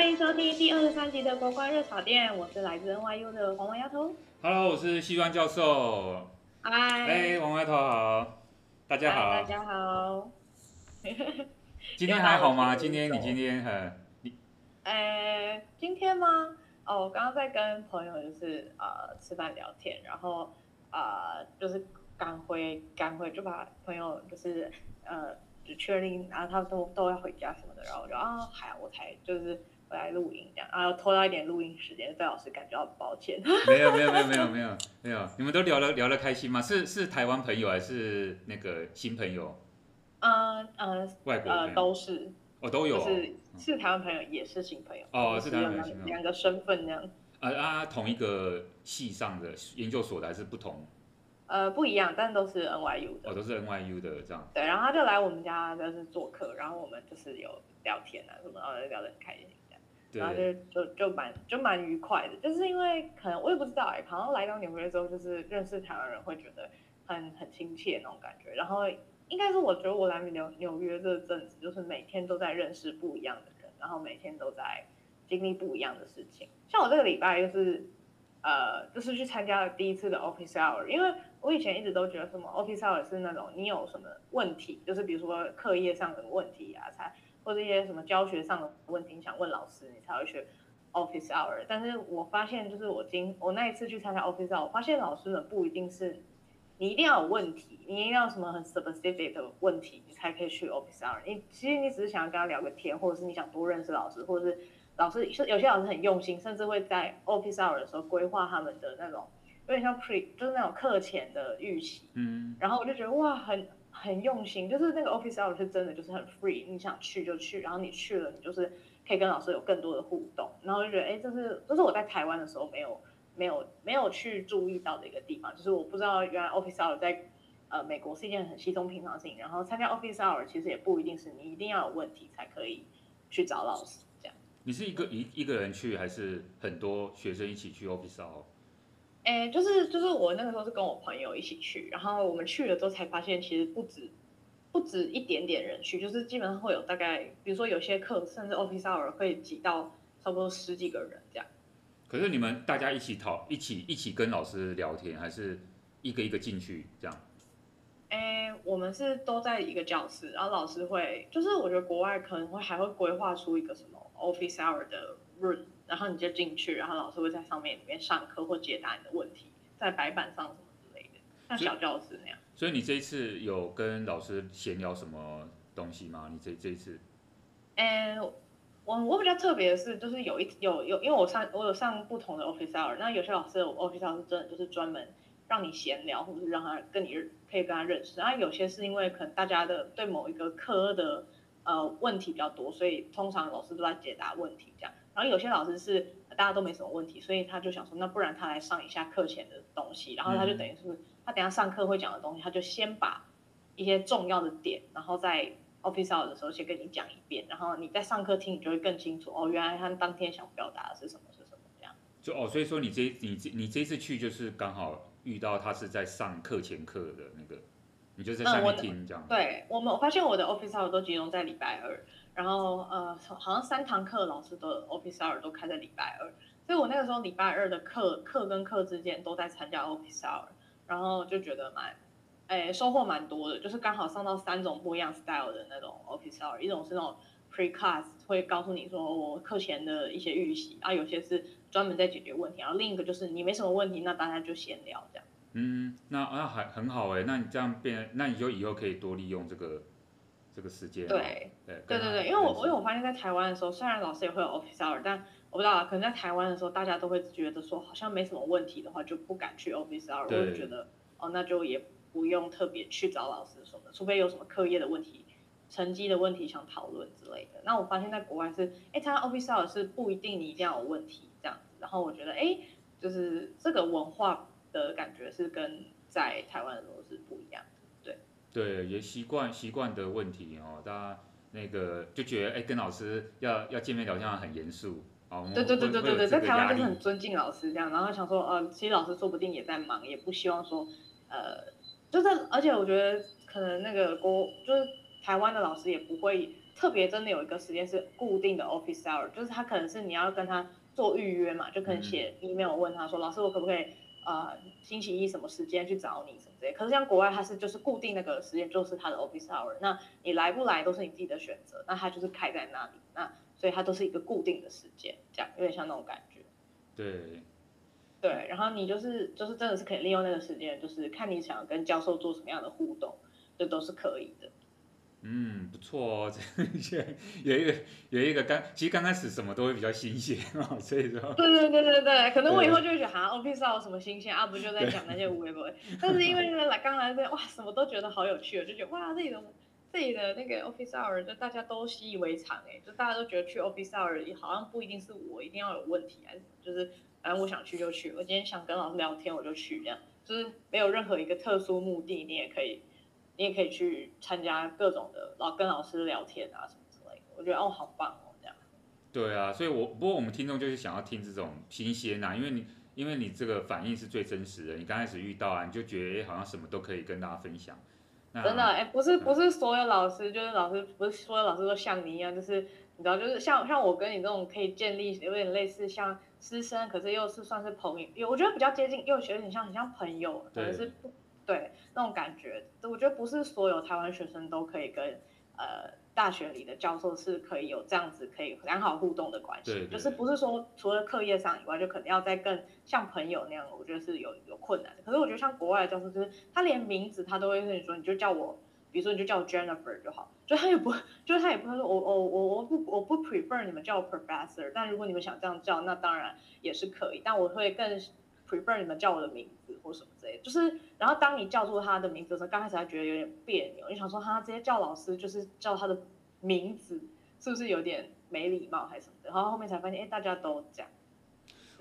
欢迎收听第二十三集的国关热炒店，我是来自 NYU 的黄王丫头。Hello，我是西装教授。嗨。哎，王丫头好，大家好。大家好。今天还好吗？今天你今天很今天吗？哦，我刚刚在跟朋友就是呃吃饭聊天，然后呃就是赶回赶回就把朋友就是呃就确定，然后他们都都要回家什么的，然后我就啊还我才就是回来录音这样，然后拖到一点录音时间，对老师感觉到很抱歉。没有没有没有没有没有没有，你们都聊了聊得开心吗？是是台湾朋友还是那个新朋友？嗯呃外国呃都是。哦、都有、哦，是是台湾朋友，也是新朋友。哦，是台湾朋友，两个身份这样。呃啊，同一个系上的研究所的还是不同？呃，不一样，但都是 NYU 的。哦，都是 NYU 的这样。对，然后他就来我们家就是做客，然后我们就是有聊天啊什么，然后聊得很开心。然后就就就蛮就蛮愉快的，就是因为可能我也不知道哎、欸，好像来到纽约之后，就是认识台湾人会觉得很很亲切那种感觉，然后。应该是我觉得我来纽纽约这阵子，就是每天都在认识不一样的人，然后每天都在经历不一样的事情。像我这个礼拜就是，呃，就是去参加了第一次的 office hour，因为我以前一直都觉得什么 office hour 是那种你有什么问题，就是比如说课业上的问题啊，才或者一些什么教学上的问题，你想问老师，你才会去 office hour。但是我发现，就是我今我那一次去参加 office hour，我发现老师们不一定是。你一定要有问题，你一定要什么很 specific 的问题，你才可以去 office hour。你其实你只是想要跟他聊个天，或者是你想多认识老师，或者是老师有些老师很用心，甚至会在 office hour 的时候规划他们的那种有点像 pre，就是那种课前的预习。嗯。然后我就觉得哇，很很用心，就是那个 office hour 是真的就是很 free，你想去就去，然后你去了，你就是可以跟老师有更多的互动。然后就觉得哎，这是这是我在台湾的时候没有。没有没有去注意到的一个地方，就是我不知道原来 office hour 在呃美国是一件很稀松平常的事情。然后参加 office hour 其实也不一定是你一定要有问题才可以去找老师这样。你是一个一一个人去，还是很多学生一起去 office hour？哎，就是就是我那个时候是跟我朋友一起去，然后我们去了之后才发现，其实不止不止一点点人去，就是基本上会有大概，比如说有些课甚至 office hour 会挤到差不多十几个人这样。可是你们大家一起讨，一起一起跟老师聊天，还是一个一个进去这样？哎，我们是都在一个教室，然后老师会，就是我觉得国外可能会还会规划出一个什么 office hour 的 room，然后你就进去，然后老师会在上面里面上课或解答你的问题，在白板上什么之类的，像小教室那样。所以你这一次有跟老师闲聊什么东西吗？你这这一次？哎。我我比较特别的是，就是有一有有，因为我上我有上不同的 office hour，那有些老师的 office hour 是真的就是专门让你闲聊，或者是让他跟你可以跟他认识。然后有些是因为可能大家的对某一个科的呃问题比较多，所以通常老师都在解答问题这样。然后有些老师是大家都没什么问题，所以他就想说，那不然他来上一下课前的东西，然后他就等于是他等下上课会讲的东西，他就先把一些重要的点，然后在。office hour 的时候先跟你讲一遍，然后你在上课听，你就会更清楚哦。原来他当天想表达的是什么是什么这样。就哦，所以说你这你这你这次去就是刚好遇到他是在上课前课的那个，你就在下面听这样。对我们我发现我的 office hour 都集中在礼拜二，然后呃好像三堂课老师的 office hour 都开在礼拜二，所以我那个时候礼拜二的课课跟课之间都在参加 office hour，然后就觉得蛮。哎，收获蛮多的，就是刚好上到三种不一样 style 的那种 office hour，一种是那种 pre class 会告诉你说我课前的一些预习，啊，有些是专门在解决问题，然后另一个就是你没什么问题，那大家就闲聊这样。嗯，那那还很好哎，那你这样变，那你就以后可以多利用这个这个时间。对对对对对，因为我因为我发现在台湾的时候，虽然老师也会有 office hour，但我不知道可能在台湾的时候，大家都会觉得说好像没什么问题的话，就不敢去 office hour，我就觉得哦，那就也。不用特别去找老师什么的，除非有什么课业的问题、成绩的问题想讨论之类的。那我发现在国外是，哎，他 office hour 是不一定你一定要有问题这样子。然后我觉得，哎，就是这个文化的感觉是跟在台湾的时候是不一样的。对，也习惯习惯的问题哦，大家那个就觉得，哎，跟老师要要见面聊天很严肃哦。对对对对对对，在台湾就是很尊敬老师这样，然后想说，呃，其实老师说不定也在忙，也不希望说，呃。就是，而且我觉得可能那个国就是台湾的老师也不会特别真的有一个时间是固定的 office hour，就是他可能是你要跟他做预约嘛，就可能写 email 问他说，嗯、老师我可不可以呃星期一什么时间去找你什么之类。可是像国外它是就是固定那个时间就是它的 office hour，那你来不来都是你自己的选择，那它就是开在那里，那所以它都是一个固定的时间，这样有点像那种感觉。对。对，然后你就是就是真的是可以利用那个时间，就是看你想跟教授做什么样的互动，这都是可以的。嗯，不错哦，这有一个有一个刚，其实刚开始什么都会比较新鲜哦，所以说。对对对对对，可能我以后就会觉得哈，office hour 有什么新鲜啊？不就在讲那些无微不微，但是因为来刚来这边哇，什么都觉得好有趣，我就觉得哇，这里的这里的那个 office hour 就大家都习以为常哎，就大家都觉得去 office hour 好像不一定是我一定要有问题还是就是。反正我想去就去，我今天想跟老师聊天我就去，这样就是没有任何一个特殊目的，你也可以，你也可以去参加各种的老跟老师聊天啊什么之类的。我觉得哦好棒哦这样。对啊，所以我不过我们听众就是想要听这种新鲜呐，因为你因为你这个反应是最真实的，你刚开始遇到啊你就觉得哎好像什么都可以跟大家分享。真的哎，不是不是所有老师，就是老师不是所有老师都像你一样，就是你知道就是像像我跟你这种可以建立有点类似像。师生，可是又是算是朋友，我觉得比较接近，又学有点像很像朋友，可能是不对那种感觉。我觉得不是所有台湾学生都可以跟呃大学里的教授是可以有这样子可以良好互动的关系，对对对，就是不是说除了课业上以外，就可能要再更像朋友那样，我觉得是有有困难的。可是我觉得像国外的教授，就是他连名字他都会跟你说，你就叫我。比如说你就叫我 Jennifer 就好，就他也不，就是他也不会说我我我我不我不 prefer 你们叫我 Professor，但如果你们想这样叫，那当然也是可以，但我会更 prefer 你们叫我的名字或什么之类的。就是然后当你叫出他的名字的时候，刚开始他觉得有点别扭，你想说他直接叫老师就是叫他的名字，是不是有点没礼貌还是什么的？然后后面才发现，哎，大家都这样。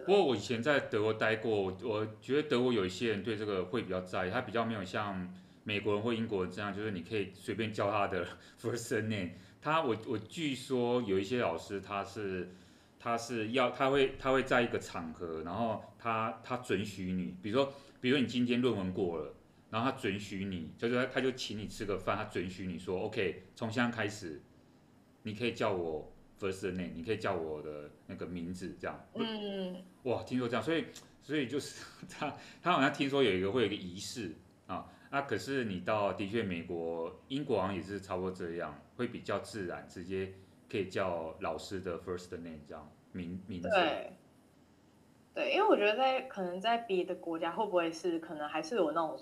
不过我以前在德国待过，我觉得德国有一些人对这个会比较在意，他比较没有像。美国人或英国人这样，就是你可以随便叫他的 first name。他我我据说有一些老师他是他是要他会他会在一个场合，然后他他准许你，比如说比如说你今天论文过了，然后他准许你，就是他他就请你吃个饭，他准许你说 OK，从现在开始你可以叫我 first name，你可以叫我的那个名字这样。嗯。哇，听说这样，所以所以就是 他他好像听说有一个会有一个仪式啊。那、啊、可是你到的确美国、英国好像也是差不多这样，会比较自然，直接可以叫老师的 first name 这样名名字。对，对，因为我觉得在可能在别的国家会不会是可能还是有那种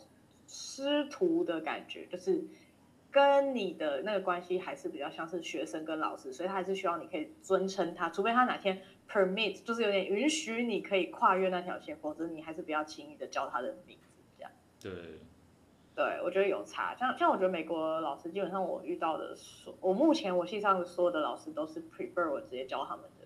师徒的感觉，就是跟你的那个关系还是比较像是学生跟老师，所以他还是希望你可以尊称他，除非他哪天 permit 就是有点允许你可以跨越那条线，否则你还是不要轻易的叫他的名字这样。对。对，我觉得有差。像像我觉得美国老师基本上我遇到的所，我目前我系上所有的老师都是 prefer 我直接教他们的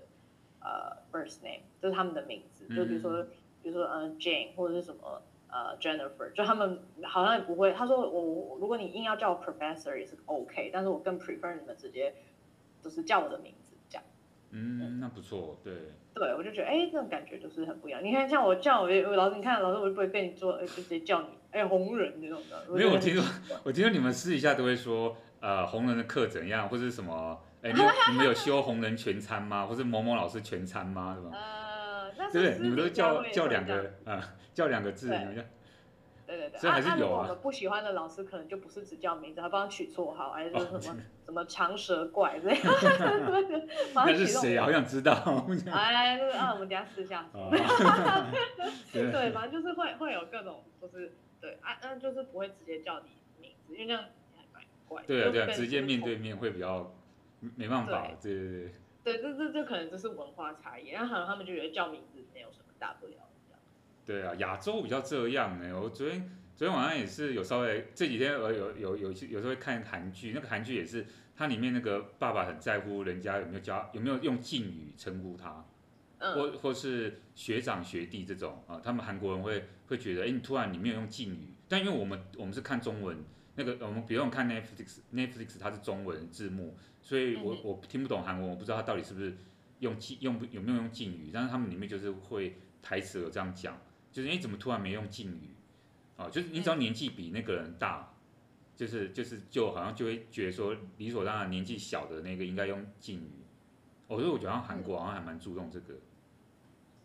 呃 first name，就是他们的名字，就比如说、嗯、比如说呃 Jane 或者是什么呃 Jennifer，就他们好像也不会。他说我如果你硬要叫我 professor 也是 OK，但是我更 prefer 你们直接就是叫我的名字。嗯，那不错，对。对，我就觉得哎，这种感觉就是很不一样。你看像我叫我老师，你看老师我就不会被你做，就直接叫你。哎，红人这种的，没有，我听说，我听说你们私底下都会说，呃，红人的课怎样，或者什么，哎，你你们有修红人全餐吗？或者某某老师全餐吗？是吧？呃，那对，你们都叫叫两个，啊，叫两个字，你们叫。对对对，所以还是有啊。我们不喜欢的老师可能就不是只叫名字，还帮他取绰号，还是什么 什么长舌怪这样。那是谁啊？好想知道。哎，啊，我们等下私下说。对，反正就是会会有各种，就是。对啊，那就是不会直接叫你名字，因为这样还蛮怪。对啊，对啊，直接面对面会比较没办法。对对对。对，这这这可能就是文化差异，然后可能他们就觉得叫名字没有什么大不了这样。对啊，亚洲比较这样呢。我昨天昨天晚上也是有稍微这几天我有有有有时候会看韩剧，那个韩剧也是，它里面那个爸爸很在乎人家有没有教有没有用敬语称呼他。或或是学长学弟这种啊，他们韩国人会会觉得，哎，你突然你没有用敬语，但因为我们我们是看中文，那个我们比如我们看 Netflix，Netflix 它是中文字幕，所以我我听不懂韩文，我不知道他到底是不是用敬用不有没有用敬语，但是他们里面就是会台词有这样讲，就是你怎么突然没用敬语，哦，就是你只要年纪比那个人大，就是就是就好像就会觉得说理所当然年纪小的那个应该用敬语。我觉得我觉得韩国好像还蛮注重这个。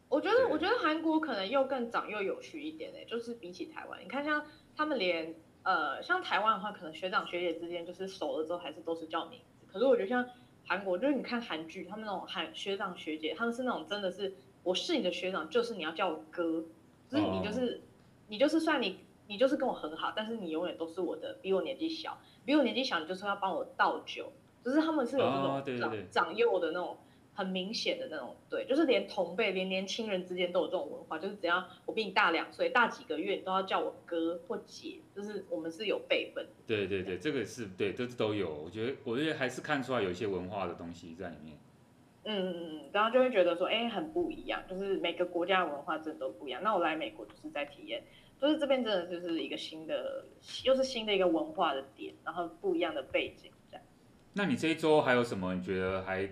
我觉得我觉得韩国可能又更长又有趣一点呢，就是比起台湾，你看像他们连呃像台湾的话，可能学长学姐之间就是熟了之后还是都是叫名字，可是我觉得像韩国就是你看韩剧，他们那种韩学长学姐，他们是那种真的是我是你的学长，就是你要叫我哥，就是你就是、oh. 你就是算你你就是跟我很好，但是你永远都是我的，比我年纪小，比我年纪小，你就说要帮我倒酒，就是他们是有这种长、oh, 对对对长幼的那种。很明显的那种，对，就是连同辈、连年轻人之间都有这种文化，就是只要我比你大两岁、大几个月，你都要叫我哥或姐，就是我们是有辈分。对对对，这个是对，这都有。我觉得，我觉得还是看出来有一些文化的东西在里面。嗯嗯嗯，然后就会觉得说，哎，很不一样，就是每个国家的文化真的都不一样。那我来美国就是在体验，就是这边真的就是一个新的，又是新的一个文化的点，然后不一样的背景这样。那你这一周还有什么？你觉得还？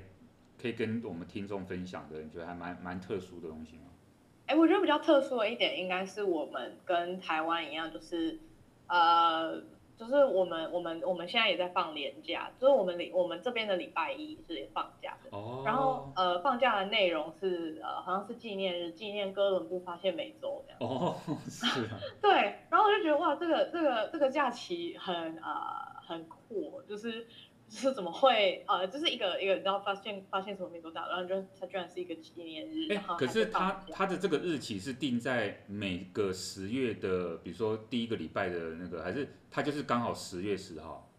可以跟我们听众分享的，你觉得还蛮蛮特殊的东西吗？哎、欸，我觉得比较特殊的一点，应该是我们跟台湾一样，就是呃，就是我们我们我们现在也在放年假，就是我们礼我们这边的礼拜一是放假的。哦。然后呃，放假的内容是呃，好像是纪念日，纪念哥伦布发现美洲这样。哦，是啊。对，然后我就觉得哇，这个这个这个假期很呃很酷，就是。是怎么会呃，就是一个一个，然后发现发现什么没多大，然后就它居然是一个纪念日。哎、欸，可是它它的这个日期是定在每个十月的，比如说第一个礼拜的那个，还是它就是刚好十月十号？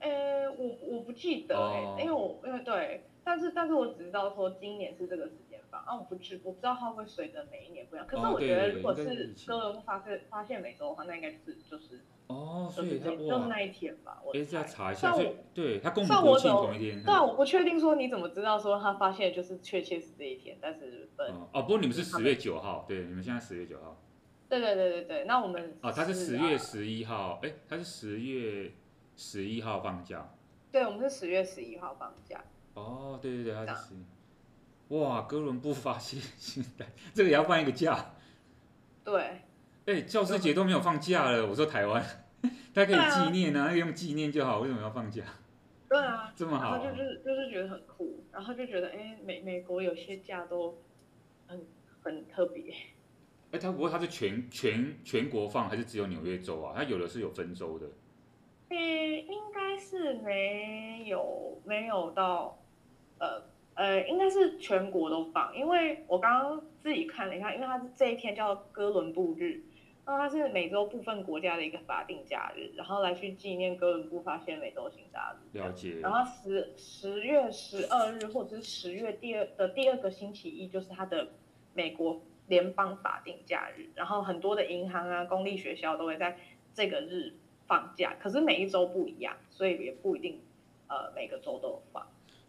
呃、欸，我我不记得哎、欸，因为我因为对，但是但是我只知道说今年是这个时啊，我不知我不知道它会随着每一年不一样。可是我觉得如果是哥伦布发现发现美洲的话，那应该就是就是。哦，所以他就是那一天吧，我再查一下。所以对他公布国庆同一天。对啊，我不确定说你怎么知道说他发现就是确切是这一天，但是本哦，哦，不过你们是十月九号，对，你们现在十月九号。对对对对对，那我们哦，他是十月十一号，哎，他是十月十一号放假。对，我们是十月十一号放假。哦，对对对，他是十一。哇，哥伦布发现新代，这个也要放一个假。对。哎，教师节都没有放假了，我说台湾，大家可以纪念啊，用纪念就好，为什么要放假？对啊，这么好，然后就是就是觉得很酷，然后就觉得哎，美美国有些假都很很特别。哎，他不过他是全全全国放，还是只有纽约州啊？他有的是有分州的。嗯，应该是没有没有到，呃呃，应该是全国都放，因为我刚刚自己看了一下，因为它是这一天叫哥伦布日。那它是美洲部分国家的一个法定假日，然后来去纪念哥伦布发现美洲新大陆。了解。然后十十月十二日或者是十月第二的第二个星期一，就是它的美国联邦法定假日。然后很多的银行啊、公立学校都会在这个日放假，可是每一周不一样，所以也不一定呃每个周都有放。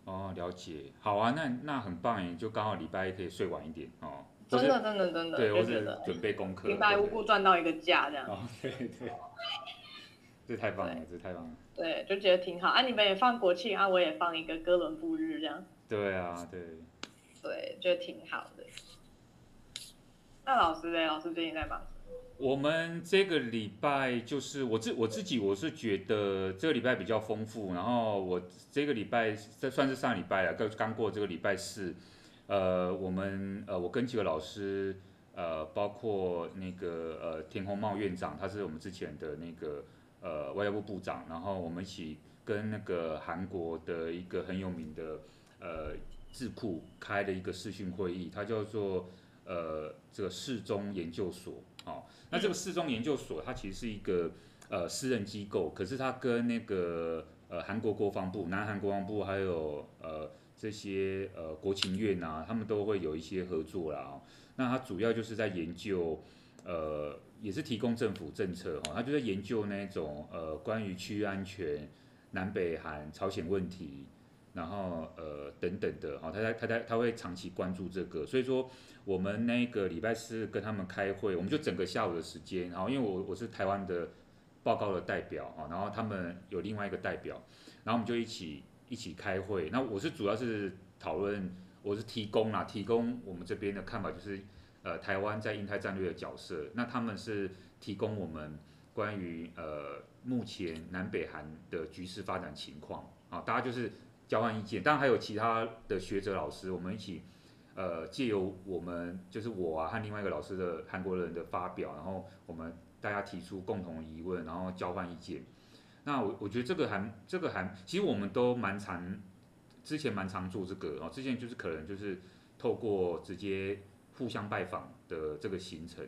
哦，了解。好啊，那那很棒耶，就刚好礼拜一可以睡晚一点哦。真的真的真的，对，我是准备功课，平白无故赚到一个假这样。哦，对对，这太棒了，这太棒了。对，就觉得挺好啊！你们也放国庆啊，我也放一个哥伦布日这样。对啊，对。对，觉得挺好的。那老师呢？老师最近在忙什么？我们这个礼拜就是我自我自己，我是觉得这个礼拜比较丰富。然后我这个礼拜这算是上礼拜了，刚刚过这个礼拜四。呃，我们呃，我跟几个老师，呃，包括那个呃田宏茂院长，他是我们之前的那个呃外交部部长，然后我们一起跟那个韩国的一个很有名的呃智库开了一个视讯会议，它叫做呃这个世宗研究所，哦，那这个世宗研究所它其实是一个呃私人机构，可是它跟那个呃韩国国防部、南韩国防部还有呃。这些呃国情院啊，他们都会有一些合作啦。哦，那它主要就是在研究，呃，也是提供政府政策哈。它就在研究那种呃关于区域安全、南北韩、朝鲜问题，然后呃等等的哈。他在他在他会长期关注这个。所以说我们那个礼拜四跟他们开会，我们就整个下午的时间。然后因为我我是台湾的报告的代表哈，然后他们有另外一个代表，然后我们就一起。一起开会，那我是主要是讨论，我是提供啦，提供我们这边的看法，就是呃台湾在印太战略的角色，那他们是提供我们关于呃目前南北韩的局势发展情况啊，大家就是交换意见，当然还有其他的学者老师，我们一起呃借由我们就是我啊和另外一个老师的韩国人的发表，然后我们大家提出共同疑问，然后交换意见。那我我觉得这个还这个还其实我们都蛮常之前蛮常做这个哦，之前就是可能就是透过直接互相拜访的这个行程。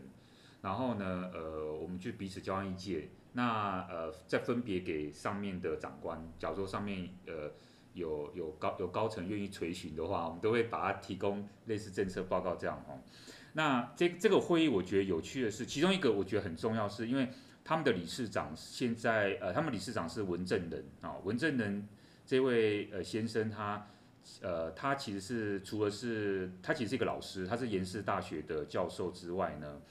然后呢，呃，我们就彼此交换意见。那呃，再分别给上面的长官，假如说上面呃有有高有高层愿意垂询的话，我们都会把它提供类似政策报告这样哦。那这这个会议我觉得有趣的是，其中一个我觉得很重要，是因为他们的理事长现在呃，他们理事长是文正仁啊，文正仁这位呃先生他呃他其实是除了是他其实是一个老师，他是延世大学的教授之外呢。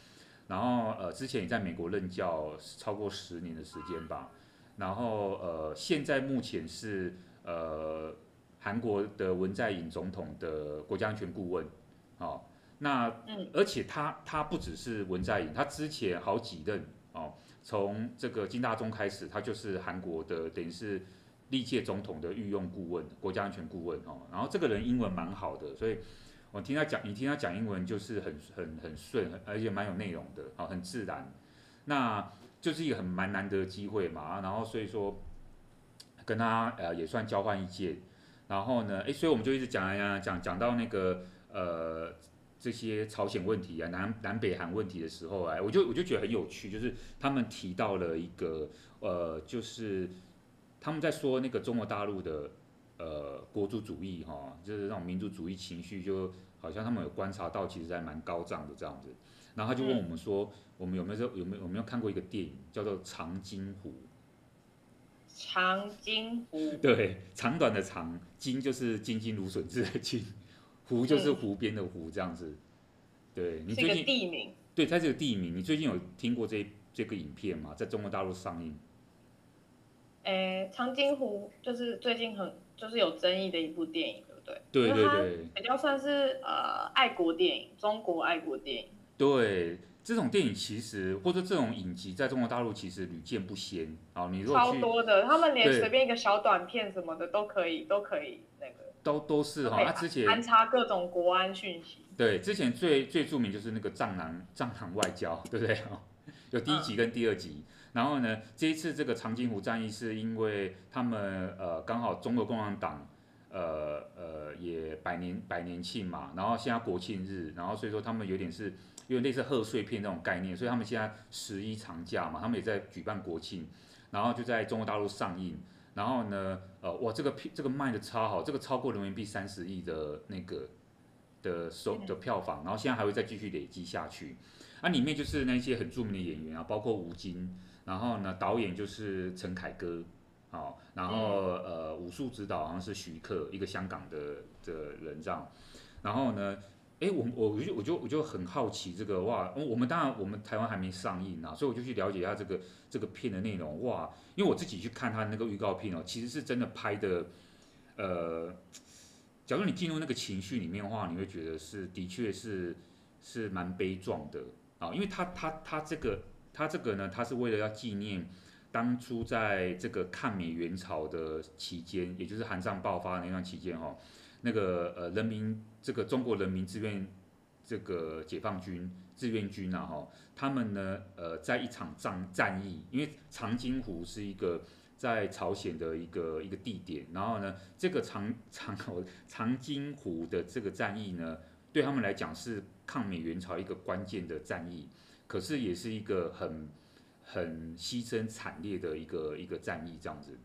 然后呃，之前也在美国任教超过十年的时间吧。然后呃，现在目前是呃韩国的文在寅总统的国家安全顾问。哦，那而且他他不只是文在寅，他之前好几任哦，从这个金大中开始，他就是韩国的等于是历届总统的御用顾问、国家安全顾问哦。然后这个人英文蛮好的，所以。我听他讲，你听他讲英文就是很很很顺，而且蛮有内容的，啊，很自然，那就是一个很蛮难得的机会嘛，然后所以说跟他呃也算交换意见，然后呢，诶，所以我们就一直讲呀讲讲到那个呃这些朝鲜问题啊，南南北韩问题的时候啊，我就我就觉得很有趣，就是他们提到了一个呃，就是他们在说那个中国大陆的。呃，国族主义哈，就是那种民族主义情绪，就好像他们有观察到，其实还蛮高涨的这样子。然后他就问我们说，我们有没有有没有有没有看过一个电影叫做《长津湖》？长津湖。对，长短的长，津就是津津芦笋枝的津，湖就是湖边的湖这样子。对，你最近地名？对，它是个地名。你最近有听过这这个影片吗？在中国大陆上映。诶，长津湖就是最近很。就是有争议的一部电影，对不对？对对对，比较算是呃爱国电影，中国爱国电影。对，这种电影其实或者这种影集在中国大陆其实屡见不鲜啊。你如果超多的，他们连随便一个小短片什么的都可以，都可以那个。都都是哈，他之前安插各种国安讯息。对，之前最最著名就是那个藏南藏南外交，对不对？有第一集跟第二集。嗯然后呢，这一次这个长津湖战役是因为他们呃刚好中国共产党呃呃也百年百年庆嘛，然后现在国庆日，然后所以说他们有点是有点类似贺岁片那种概念，所以他们现在十一长假嘛，他们也在举办国庆，然后就在中国大陆上映，然后呢呃哇这个片这个卖的超好，这个超过人民币三十亿的那个的收的票房，然后现在还会再继续累积下去，啊里面就是那些很著名的演员啊，包括吴京。然后呢，导演就是陈凯歌，好，然后呃，武术指导好像是徐克，一个香港的的人这样。然后呢，哎，我我就我就我就很好奇这个哇，我们当然我们台湾还没上映啊，所以我就去了解一下这个这个片的内容哇，因为我自己去看他那个预告片哦，其实是真的拍的，呃，假如你进入那个情绪里面的话，你会觉得是的确是是蛮悲壮的啊，因为他他他这个。他这个呢，他是为了要纪念当初在这个抗美援朝的期间，也就是韩战爆发那段期间哈，那个呃人民这个中国人民志愿这个解放军志愿军啊哈，他们呢呃在一场战战役，因为长津湖是一个在朝鲜的一个一个地点，然后呢这个长长长津湖的这个战役呢，对他们来讲是抗美援朝一个关键的战役。可是也是一个很很牺牲惨烈的一个一个战役这样子，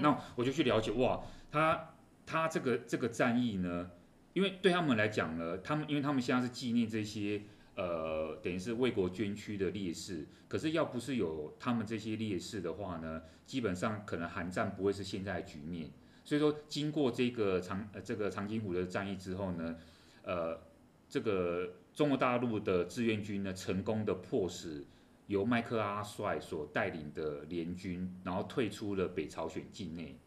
那我就去了解哇，他他这个这个战役呢，因为对他们来讲呢，他们因为他们现在是纪念这些呃等于是为国捐躯的烈士，可是要不是有他们这些烈士的话呢，基本上可能韩战不会是现在的局面。所以说，经过这个长呃这个长津湖的战役之后呢，呃这个。中国大陆的志愿军呢，成功的迫使由麦克阿帅所带领的联军，然后退出了北朝鲜境内。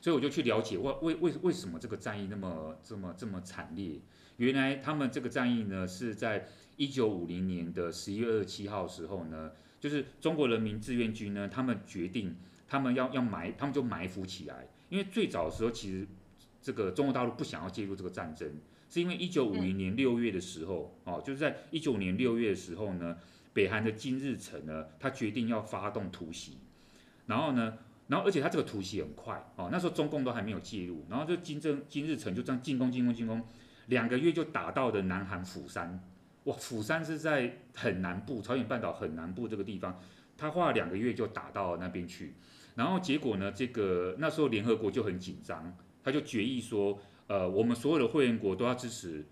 所以我就去了解，为为为为什么这个战役那么这么这么惨烈？原来他们这个战役呢，是在一九五零年的十一月二十七号时候呢，就是中国人民志愿军呢，他们决定他们要要埋，他们就埋伏起来。因为最早的时候，其实这个中国大陆不想要介入这个战争，是因为一九五零年六月的时候，哦，就是在一九年六月的时候呢，北韩的金日成呢，他决定要发动突袭，然后呢。然后，而且他这个突袭很快哦，那时候中共都还没有介入，然后就金正金日成就这样进攻进攻进攻，两个月就打到了南韩釜山，哇，釜山是在很南部，朝鲜半岛很南部这个地方，他花了两个月就打到那边去，然后结果呢，这个那时候联合国就很紧张，他就决议说，呃，我们所有的会员国都要支持，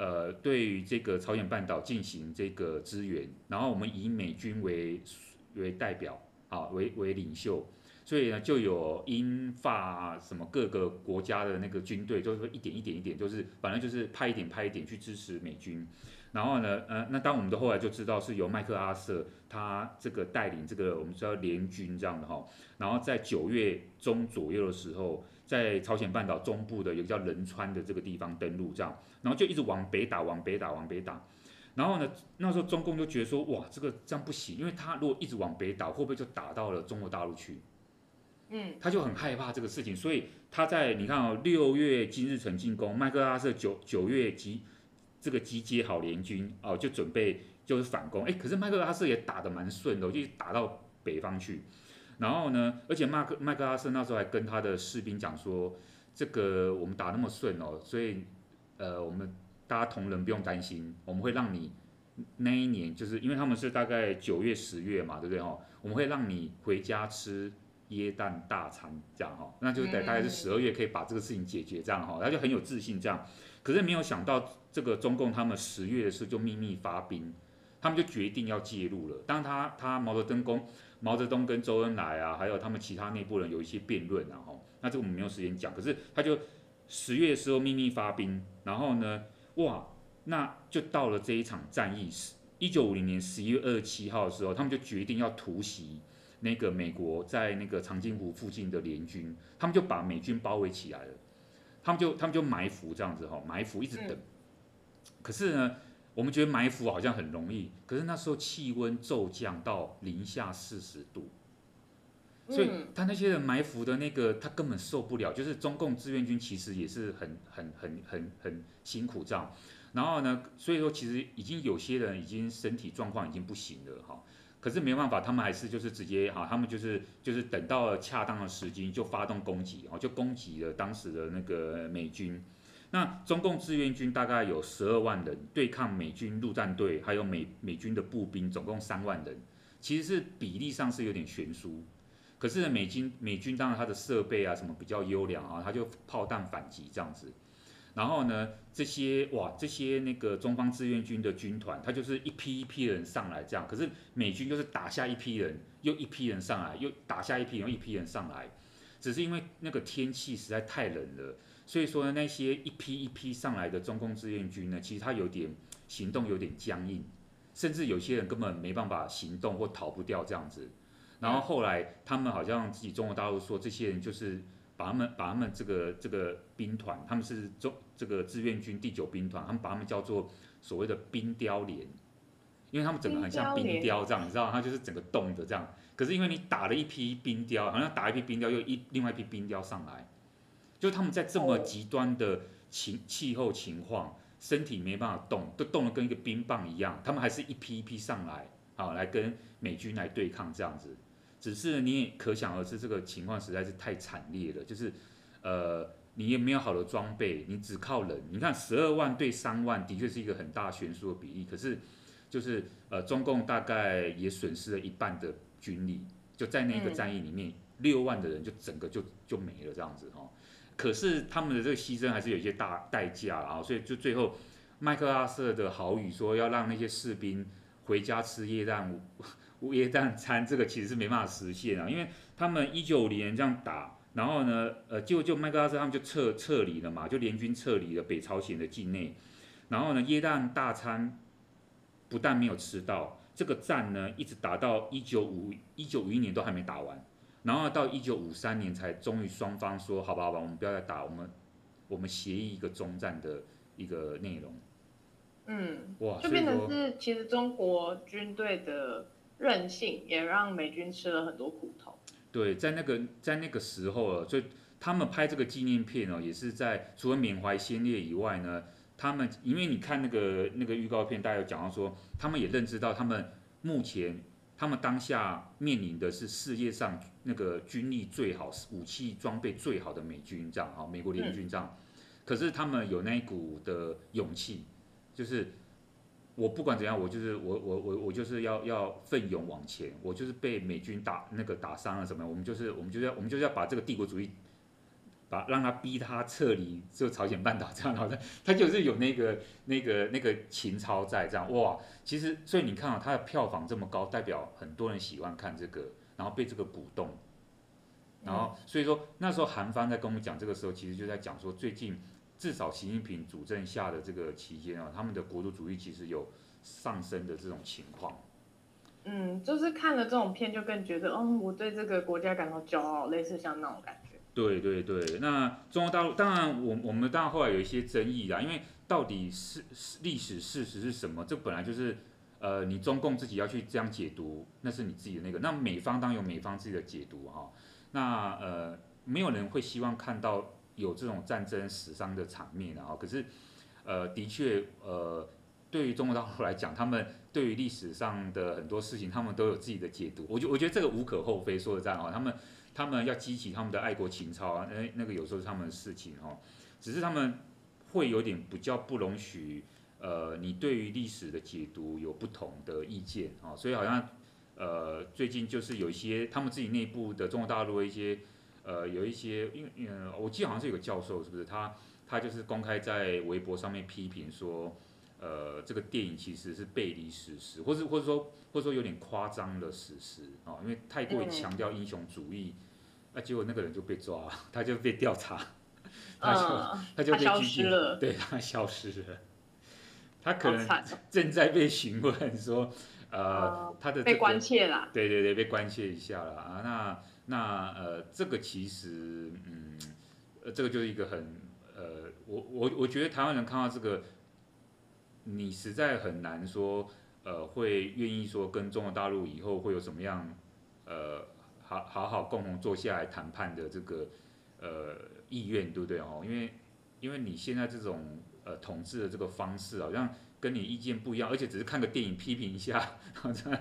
呃，对于这个朝鲜半岛进行这个支援，然后我们以美军为为代表啊，为为领袖。所以呢，就有英法什么各个国家的那个军队，就是说一点一点一点，就是反正就是派一点派一点去支持美军。然后呢，呃，那当我们的后来就知道是由麦克阿瑟他这个带领这个我们叫联军这样的哈。然后在九月中左右的时候，在朝鲜半岛中部的有个叫仁川的这个地方登陆这样，然后就一直往北打，往北打，往北打。然后呢，那时候中共就觉得说，哇，这个这样不行，因为他如果一直往北打，会不会就打到了中国大陆去？嗯，他就很害怕这个事情，所以他在你看哦，六月金日成进攻，麦克阿瑟九九月集这个集结好联军哦，就准备就是反攻，哎，可是麦克阿瑟也打得蛮顺的，就打到北方去，然后呢，而且麦克麦克阿瑟那时候还跟他的士兵讲说，这个我们打那么顺哦，所以呃，我们大家同仁不用担心，我们会让你那一年就是因为他们是大概九月十月嘛，对不对哈？我们会让你回家吃。椰蛋大餐这样哈，那就得大概是十二月可以把这个事情解决这样哈，他就很有自信这样。可是没有想到这个中共他们十月的时候就秘密发兵，他们就决定要介入了。当他他毛泽东公毛泽东跟周恩来啊，还有他们其他内部人有一些辩论然后，那这个我们没有时间讲。可是他就十月的时候秘密发兵，然后呢，哇，那就到了这一场战役是一九五零年十一月二十七号的时候，他们就决定要突袭。那个美国在那个长津湖附近的联军，他们就把美军包围起来了，他们就他们就埋伏这样子哈，埋伏一直等。可是呢，我们觉得埋伏好像很容易，可是那时候气温骤降到零下四十度，所以他那些人埋伏的那个他根本受不了，就是中共志愿军其实也是很很很很很辛苦这样。然后呢，所以说其实已经有些人已经身体状况已经不行了哈。可是没办法，他们还是就是直接哈，他们就是就是等到了恰当的时机就发动攻击，哦，就攻击了当时的那个美军。那中共志愿军大概有十二万人对抗美军陆战队，还有美美军的步兵，总共三万人，其实是比例上是有点悬殊。可是呢美军美军当然它的设备啊什么比较优良啊，他就炮弹反击这样子。然后呢，这些哇，这些那个中方志愿军的军团，他就是一批一批人上来这样。可是美军就是打下一批人，又一批人上来，又打下一批，又一批人上来。只是因为那个天气实在太冷了，所以说呢，那些一批一批上来的中共志愿军呢，其实他有点行动有点僵硬，甚至有些人根本没办法行动或逃不掉这样子。然后后来他们好像自己中国大陆说，这些人就是。把他们把他们这个这个兵团，他们是中这个志愿军第九兵团，他们把他们叫做所谓的冰雕连，因为他们整个很像冰雕这样，你知道，它就是整个冻的这样。可是因为你打了一批冰雕，好像打一批冰雕又一另外一批冰雕上来，就他们在这么极端的情气候情况，身体没办法动，都冻得跟一个冰棒一样，他们还是一批一批上来，好来跟美军来对抗这样子。只是你也可想而知，这个情况实在是太惨烈了。就是，呃，你也没有好的装备，你只靠人。你看，十二万对三万，的确是一个很大悬殊的比例。可是，就是呃，中共大概也损失了一半的军力，就在那个战役里面，六万的人就整个就就没了这样子哦。可是他们的这个牺牲还是有一些大代价啊，所以就最后，麦克阿瑟的豪语说要让那些士兵回家吃耶诞。午夜战餐这个其实是没办法实现啊，因为他们一九五零年这样打，然后呢，呃，就就麦克阿瑟他们就撤撤离了嘛，就联军撤离了北朝鲜的境内，然后呢，耶诞大餐不但没有吃到，这个战呢一直打到一九五一九五一年都还没打完，然后到一九五三年才终于双方说好吧好吧，我们不要再打，我们我们协议一个中战的一个内容。嗯，哇，就变成是其实中国军队的韧性也让美军吃了很多苦头。对，在那个在那个时候啊，所以他们拍这个纪念片哦，也是在除了缅怀先烈以外呢，他们因为你看那个那个预告片，大家有讲到说，他们也认知到他们目前他们当下面临的是世界上那个军力最好、武器装备最好的美军这样啊，美国联军这样，可是他们有那一股的勇气，就是。我不管怎样，我就是我我我我就是要要奋勇往前。我就是被美军打那个打伤了什么？我们就是我们就是要我们就是要把这个帝国主义，把让他逼他撤离就朝鲜半岛这样好像。他就是有那个那个那个情操在这样哇。其实所以你看啊，他的票房这么高，代表很多人喜欢看这个，然后被这个鼓动，然后所以说那时候韩方在跟我们讲这个时候，其实就在讲说最近。至少习近平主政下的这个期间啊，他们的国族主义其实有上升的这种情况。嗯，就是看了这种片，就更觉得，哦，我对这个国家感到骄傲，类似像那种感觉。对对对，那中国大陆当然我，我我们当然后来有一些争议啦，因为到底是历史事实是什么？这本来就是呃，你中共自己要去这样解读，那是你自己的那个。那美方当然有美方自己的解读哈。那呃，没有人会希望看到。有这种战争死伤的场面啊，可是，呃，的确，呃，对于中国大陆来讲，他们对于历史上的很多事情，他们都有自己的解读。我觉我觉得这个无可厚非，说的这样啊，他们他们要激起他们的爱国情操啊，那那个有时候是他们的事情哦。只是他们会有点比较不容许，呃，你对于历史的解读有不同的意见啊，所以好像，呃，最近就是有一些他们自己内部的中国大陆的一些。呃，有一些，因为呃，我记得好像是有个教授，是不是？他他就是公开在微博上面批评说，呃，这个电影其实是背离史实，或是或者说 或者说有点夸张的史实啊，因为太过于强调英雄主义，那、嗯啊、结果那个人就被抓，他就被调查，他就、嗯、他就被拘禁了，对，他消失了，他可能正在被询问说，呃，嗯、他的、这个、被关切了，对对对，被关切一下了啊，那。那呃，这个其实，嗯，呃，这个就是一个很，呃，我我我觉得台湾人看到这个，你实在很难说，呃，会愿意说跟中国大陆以后会有什么样，呃，好好好共同坐下来谈判的这个，呃，意愿，对不对哦？因为因为你现在这种呃统治的这个方式，好像跟你意见不一样，而且只是看个电影批评一下，好像。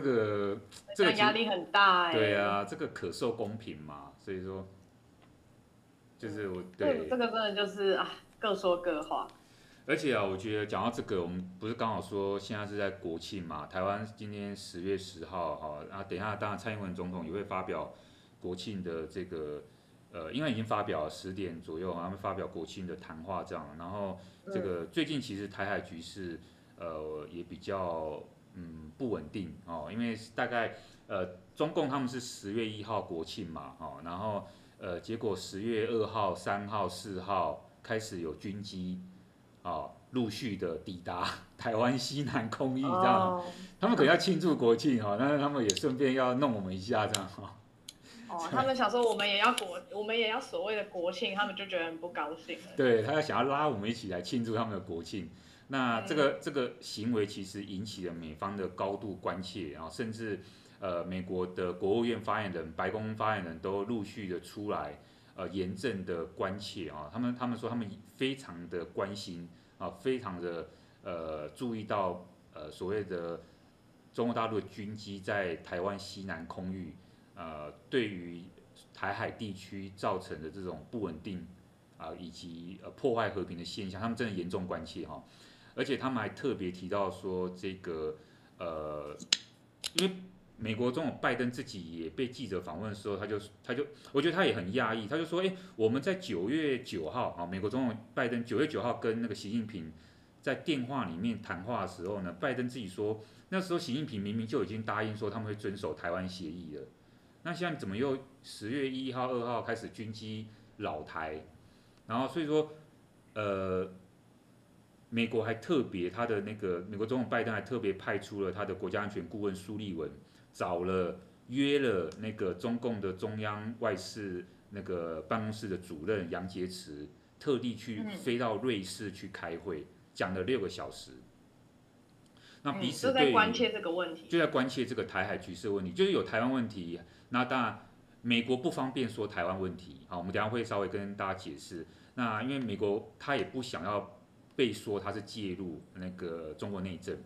个这个压力很大哎。对啊，这个可受公平嘛？所以说，就是我对这个真的就是啊，各说各话。而且啊，我觉得讲到这个，我们不是刚好说现在是在国庆嘛？台湾今天十月十号哈，然后等一下当然蔡英文总统也会发表国庆的这个呃，应该已经发表十点左右，他们发表国庆的谈话这样。然后这个最近其实台海局势呃也比较。嗯，不稳定哦，因为大概呃，中共他们是十月一号国庆嘛，哦，然后呃，结果十月二号、三号、四号开始有军机哦，陆续的抵达 台湾西南空域，这样，哦、他们可能要庆祝国庆哈，那他们也顺便要弄我们一下这样哈。哦，他们想说我们也要国，我们也要所谓的国庆，他们就觉得很不高兴。对，他要想要拉我们一起来庆祝他们的国庆。那这个这个行为其实引起了美方的高度关切，然后甚至呃美国的国务院发言人、白宫发言人都陆续的出来呃严正的关切啊，他们他们说他们非常的关心啊，非常的呃注意到呃所谓的中国大陆的军机在台湾西南空域呃对于台海地区造成的这种不稳定啊以及呃破坏和平的现象，他们真的严重关切哈。而且他们还特别提到说，这个呃，因为美国总统拜登自己也被记者访问的时候，他就他就，我觉得他也很讶异，他就说，哎，我们在九月九号啊，美国总统拜登九月九号跟那个习近平在电话里面谈话的时候呢，拜登自己说，那时候习近平明明就已经答应说他们会遵守台湾协议了，那现在怎么又十月一号、二号开始军机扰台，然后所以说，呃。美国还特别，他的那个美国总统拜登还特别派出了他的国家安全顾问苏利文，找了约了那个中共的中央外事那个办公室的主任杨洁篪，特地去飞到瑞士去开会，讲了六个小时。那彼此对、嗯、就在关切这个问题，就在关切这个台海局势问题，就是有台湾问题。那当然，美国不方便说台湾问题，好，我们等下会稍微跟大家解释。那因为美国他也不想要被说他是介入那个中国内政。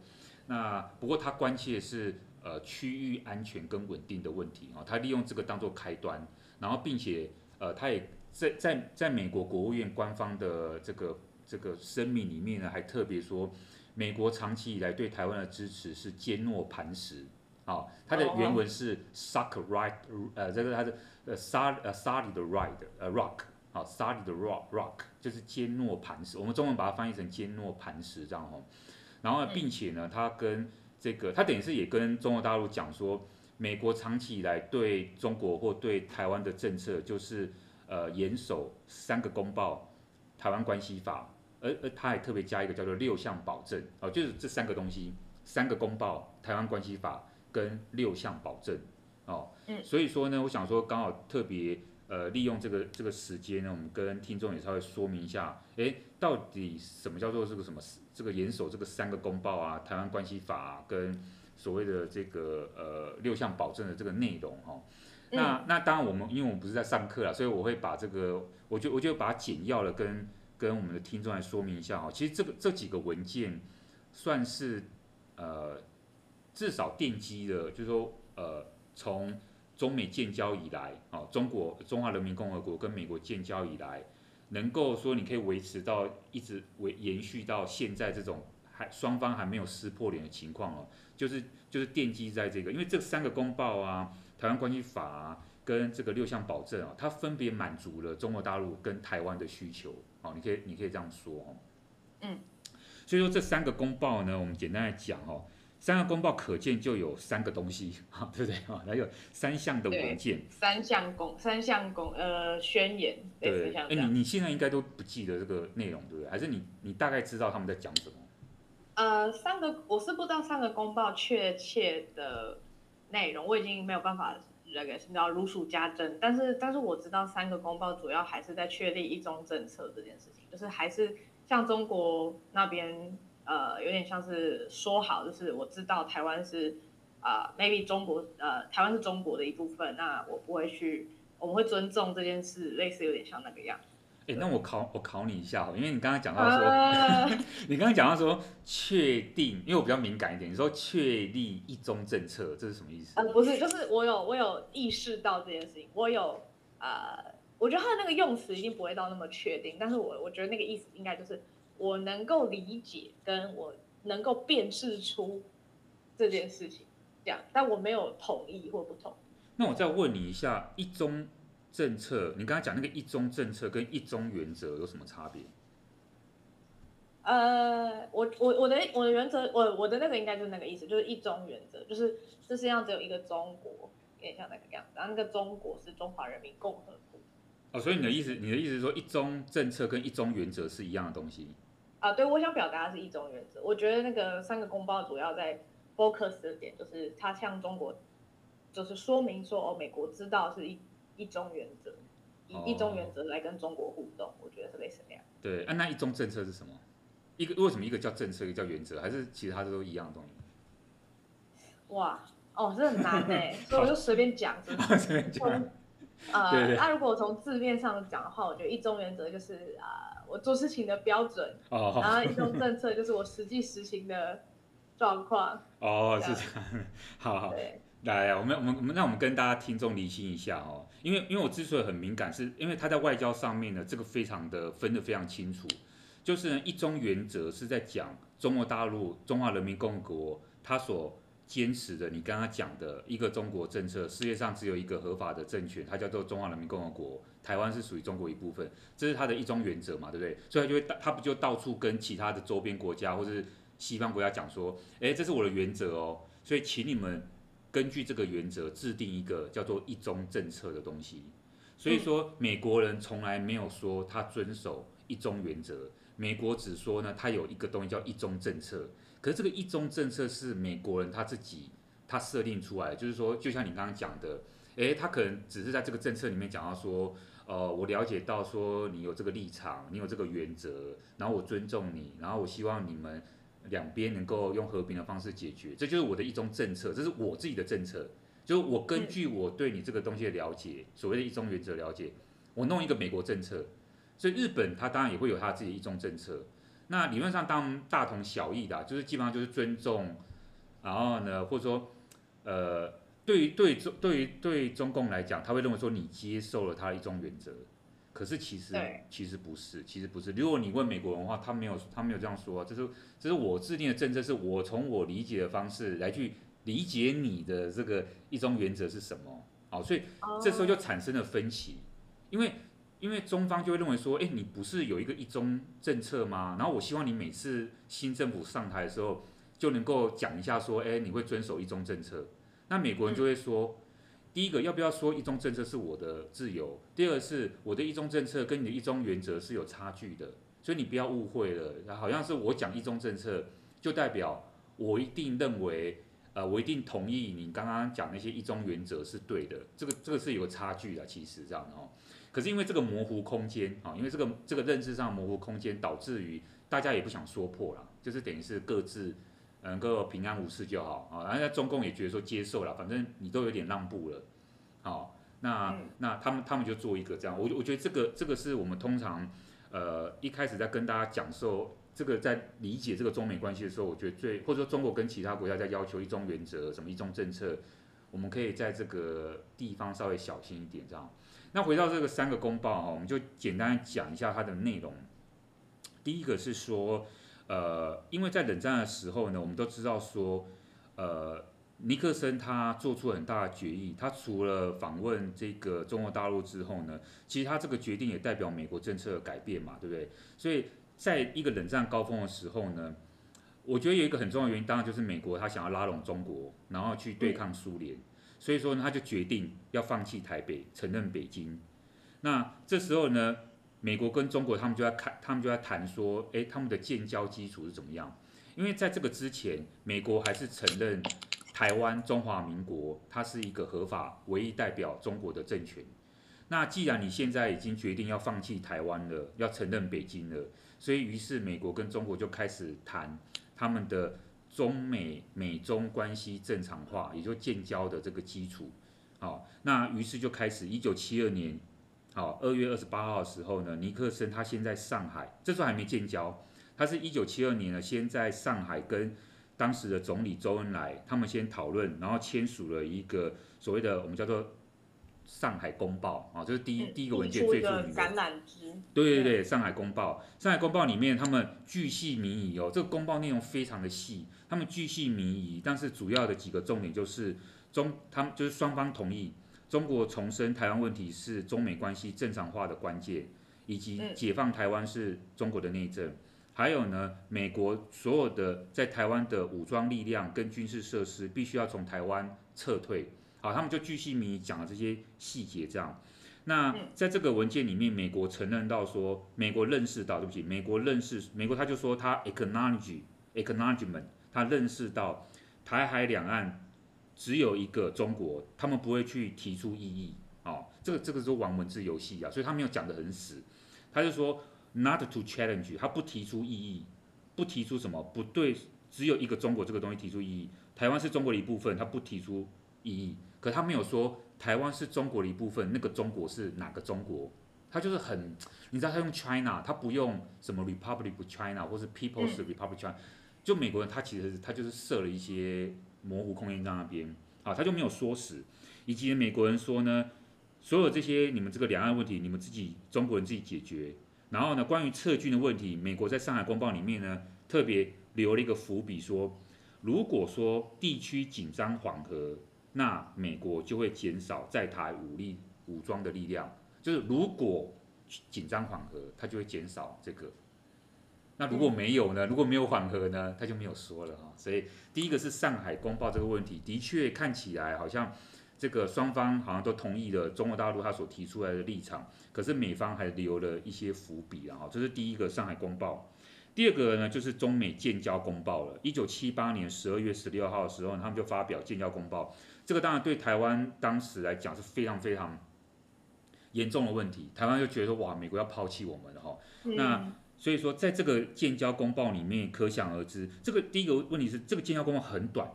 那不过他关切的是呃区域安全跟稳定的问题啊，他利用这个当做开端，然后并且呃他也在在在美国国务院官方的这个这个声明里面呢，还特别说。美国长期以来对台湾的支持是坚若磐石，啊，它的原文是 suck right，呃，这个它是呃沙呃 solid right，呃 rock，好 solid rock rock 就是坚若磐石，我们中文把它翻译成坚若磐石这样哦，然后并且呢，它跟这个它等于是也跟中国大陆讲说，美国长期以来对中国或对台湾的政策就是呃严守三个公报，台湾关系法。而而他还特别加一个叫做六项保证哦，就是这三个东西，三个公报、台湾关系法跟六项保证哦。嗯，所以说呢，我想说刚好特别呃利用这个这个时间呢，我们跟听众也稍微说明一下，诶，到底什么叫做这个什么这个严守这个三个公报啊、台湾关系法啊，跟所谓的这个呃六项保证的这个内容哈、哦。那那当然我们因为我们不是在上课啊，所以我会把这个我就我就把它简要的跟。跟我们的听众来说明一下哈，其实这个这几个文件算是呃至少奠基的，就是说呃从中美建交以来啊，中国中华人民共和国跟美国建交以来，能够说你可以维持到一直维延续到现在这种还双方还没有撕破脸的情况哦，就是就是奠基在这个，因为这三个公报啊，台湾关系法啊。跟这个六项保证啊，它分别满足了中国大陆跟台湾的需求，哦，你可以你可以这样说哦，嗯，所以说这三个公报呢，我们简单来讲哦，三个公报可见就有三个东西，哈，对不对啊？还有三项的文件，三项公三项公呃宣言，对，哎，你你现在应该都不记得这个内容，对不对？还是你你大概知道他们在讲什么？呃，三个我是不知道三个公报确切的内容，我已经没有办法。那个是叫如数家珍，但是但是我知道三个公报主要还是在确立一中政策这件事情，就是还是像中国那边呃有点像是说好，就是我知道台湾是啊、呃、maybe 中国呃台湾是中国的一部分，那我不会去，我们会尊重这件事，类似有点像那个样子。哎，那我考我考你一下，因为你刚刚讲到说，呃、你刚刚讲到说确定，因为我比较敏感一点，你说确立一中政策，这是什么意思？呃，不是，就是我有我有意识到这件事情，我有呃，我觉得他的那个用词一定不会到那么确定，但是我我觉得那个意思应该就是我能够理解，跟我能够辨识出这件事情这样，但我没有同意或不同意。那我再问你一下，一中。政策，你刚才讲那个一中政策跟一中原则有什么差别？呃，我我我的我的原则，我我的那个应该就是那个意思，就是一中原则，就是这世界上只有一个中国，有点像那个样子，然后那个中国是中华人民共和国。哦，所以你的意思，你的意思是说一中政策跟一中原则是一样的东西？啊，对，我想表达的是一中原则。我觉得那个三个公报主要在 focus 的点，就是它向中国，就是说明说哦，美国知道是一。一中原则，以一中原则来跟中国互动，哦、我觉得是类似那样。对，啊，那一中政策是什么？一个为什么一个叫政策，一个叫原则，还是其他的都一样的东西？哇，哦，这很难哎，所以我就随便讲，随便讲。呃，那如果从字面上讲的话，我觉得一中原则就是啊、呃，我做事情的标准。哦。然后一中政策就是我实际实行的状况。哦，是这样。好好。对。来，我们我们我们让我们跟大家听众厘清一下哦，因为因为我之所以很敏感，是因为他在外交上面呢，这个非常的分得非常清楚，就是呢，一中原则是在讲中国大陆中华人民共和国他所坚持的，你刚刚讲的一个中国政策，世界上只有一个合法的政权，它叫做中华人民共和国，台湾是属于中国一部分，这是它的一中原则嘛，对不对？所以它就会它不就到处跟其他的周边国家或是西方国家讲说，诶，这是我的原则哦，所以请你们。根据这个原则制定一个叫做一中政策的东西，所以说美国人从来没有说他遵守一中原则，美国只说呢，他有一个东西叫一中政策。可是这个一中政策是美国人他自己他设定出来，就是说，就像你刚刚讲的，诶，他可能只是在这个政策里面讲到说，呃，我了解到说你有这个立场，你有这个原则，然后我尊重你，然后我希望你们两边能够用和平的方式解决，这就是我的一中政策，这是我自己的政策，就是我根据我对你这个东西的了解，所谓的一中原则了解，我弄一个美国政策，所以日本它当然也会有它自己的一中政策。那理论上当大同小异的啊，就是基本上就是尊重，然后呢，或者说，呃，对于对中对于对中共来讲，他会认为说你接受了他的一中原则，可是其实其实不是，其实不是。如果你问美国人的话，他没有他没有这样说，这是这是我制定的政策，是我从我理解的方式来去理解你的这个一中原则是什么，好，所以这时候就产生了分歧，因为。因为中方就会认为说，哎，你不是有一个一中政策吗？然后我希望你每次新政府上台的时候，就能够讲一下说，哎，你会遵守一中政策。那美国人就会说，第一个要不要说一中政策是我的自由？第二个是我的一中政策跟你的一中原则是有差距的，所以你不要误会了，好像是我讲一中政策就代表我一定认为，呃，我一定同意你刚刚讲那些一中原则是对的。这个这个是有差距的，其实这样哦。可是因为这个模糊空间啊，因为这个这个认知上模糊空间，导致于大家也不想说破了，就是等于是各自能够平安无事就好啊。然后在中共也觉得说接受了，反正你都有点让步了，好，那那他们他们就做一个这样。我我觉得这个这个是我们通常呃一开始在跟大家讲授这个在理解这个中美关系的时候，我觉得最或者说中国跟其他国家在要求一中原则什么一中政策，我们可以在这个地方稍微小心一点这样。那回到这个三个公报哈，我们就简单讲一下它的内容。第一个是说，呃，因为在冷战的时候呢，我们都知道说，呃，尼克森他做出很大的决议，他除了访问这个中国大陆之后呢，其实他这个决定也代表美国政策的改变嘛，对不对？所以在一个冷战高峰的时候呢，我觉得有一个很重要的原因，当然就是美国他想要拉拢中国，然后去对抗苏联。所以说呢，他就决定要放弃台北，承认北京。那这时候呢，美国跟中国他们就在看，他们就在谈说，诶，他们的建交基础是怎么样？因为在这个之前，美国还是承认台湾中华民国它是一个合法、唯一代表中国的政权。那既然你现在已经决定要放弃台湾了，要承认北京了，所以于是美国跟中国就开始谈他们的。中美美中关系正常化，也就建交的这个基础，好，那于是就开始，一九七二年，好，二月二十八号的时候呢，尼克森他先在上海，这时候还没建交，他是一九七二年呢，先在上海跟当时的总理周恩来他们先讨论，然后签署了一个所谓的我们叫做。上海公报啊，这是第一、嗯、第一个文件最著名的。橄榄枝。对对对，上海公报。上海公报里面他们巨细靡遗哦，这个公报内容非常的细，他们巨细靡遗，但是主要的几个重点就是中，他们就是双方同意中国重申台湾问题是中美关系正常化的关键，以及解放台湾是中国的内政，嗯、还有呢，美国所有的在台湾的武装力量跟军事设施必须要从台湾撤退。好，他们就巨细靡遗讲了这些细节，这样。那在这个文件里面，美国承认到说，美国认识到，对不起，美国认识，美国他就说他 acknowledge acknowledgement，他认识到台海两岸只有一个中国，他们不会去提出异议。哦，这个这个是玩文字游戏啊，所以他没有讲得很死，他就说 not to challenge，他不提出异议，不提出什么不对，只有一个中国这个东西提出异议，台湾是中国的一部分，他不提出异议。可他没有说台湾是中国的一部分，那个中国是哪个中国？他就是很，你知道他用 China，他不用什么 Republic of China 或是 People's Republic China，就美国人他其实他就是设了一些模糊空间在那边，啊，他就没有说死。以及美国人说呢，所有这些你们这个两岸问题，你们自己中国人自己解决。然后呢，关于撤军的问题，美国在上海公报里面呢，特别留了一个伏笔，说如果说地区紧张缓和。那美国就会减少在台武力武装的力量，就是如果紧张缓和，它就会减少这个。那如果没有呢？如果没有缓和呢？他就没有说了哈。所以第一个是上海公报这个问题，的确看起来好像这个双方好像都同意了中国大陆他所提出来的立场，可是美方还留了一些伏笔啊。这是第一个上海公报。第二个呢，就是中美建交公报了。一九七八年十二月十六号的时候，他们就发表建交公报。这个当然对台湾当时来讲是非常非常严重的问题，台湾就觉得说哇，美国要抛弃我们了哈。嗯、那所以说，在这个建交公报里面，可想而知，这个第一个问题是这个建交公报很短，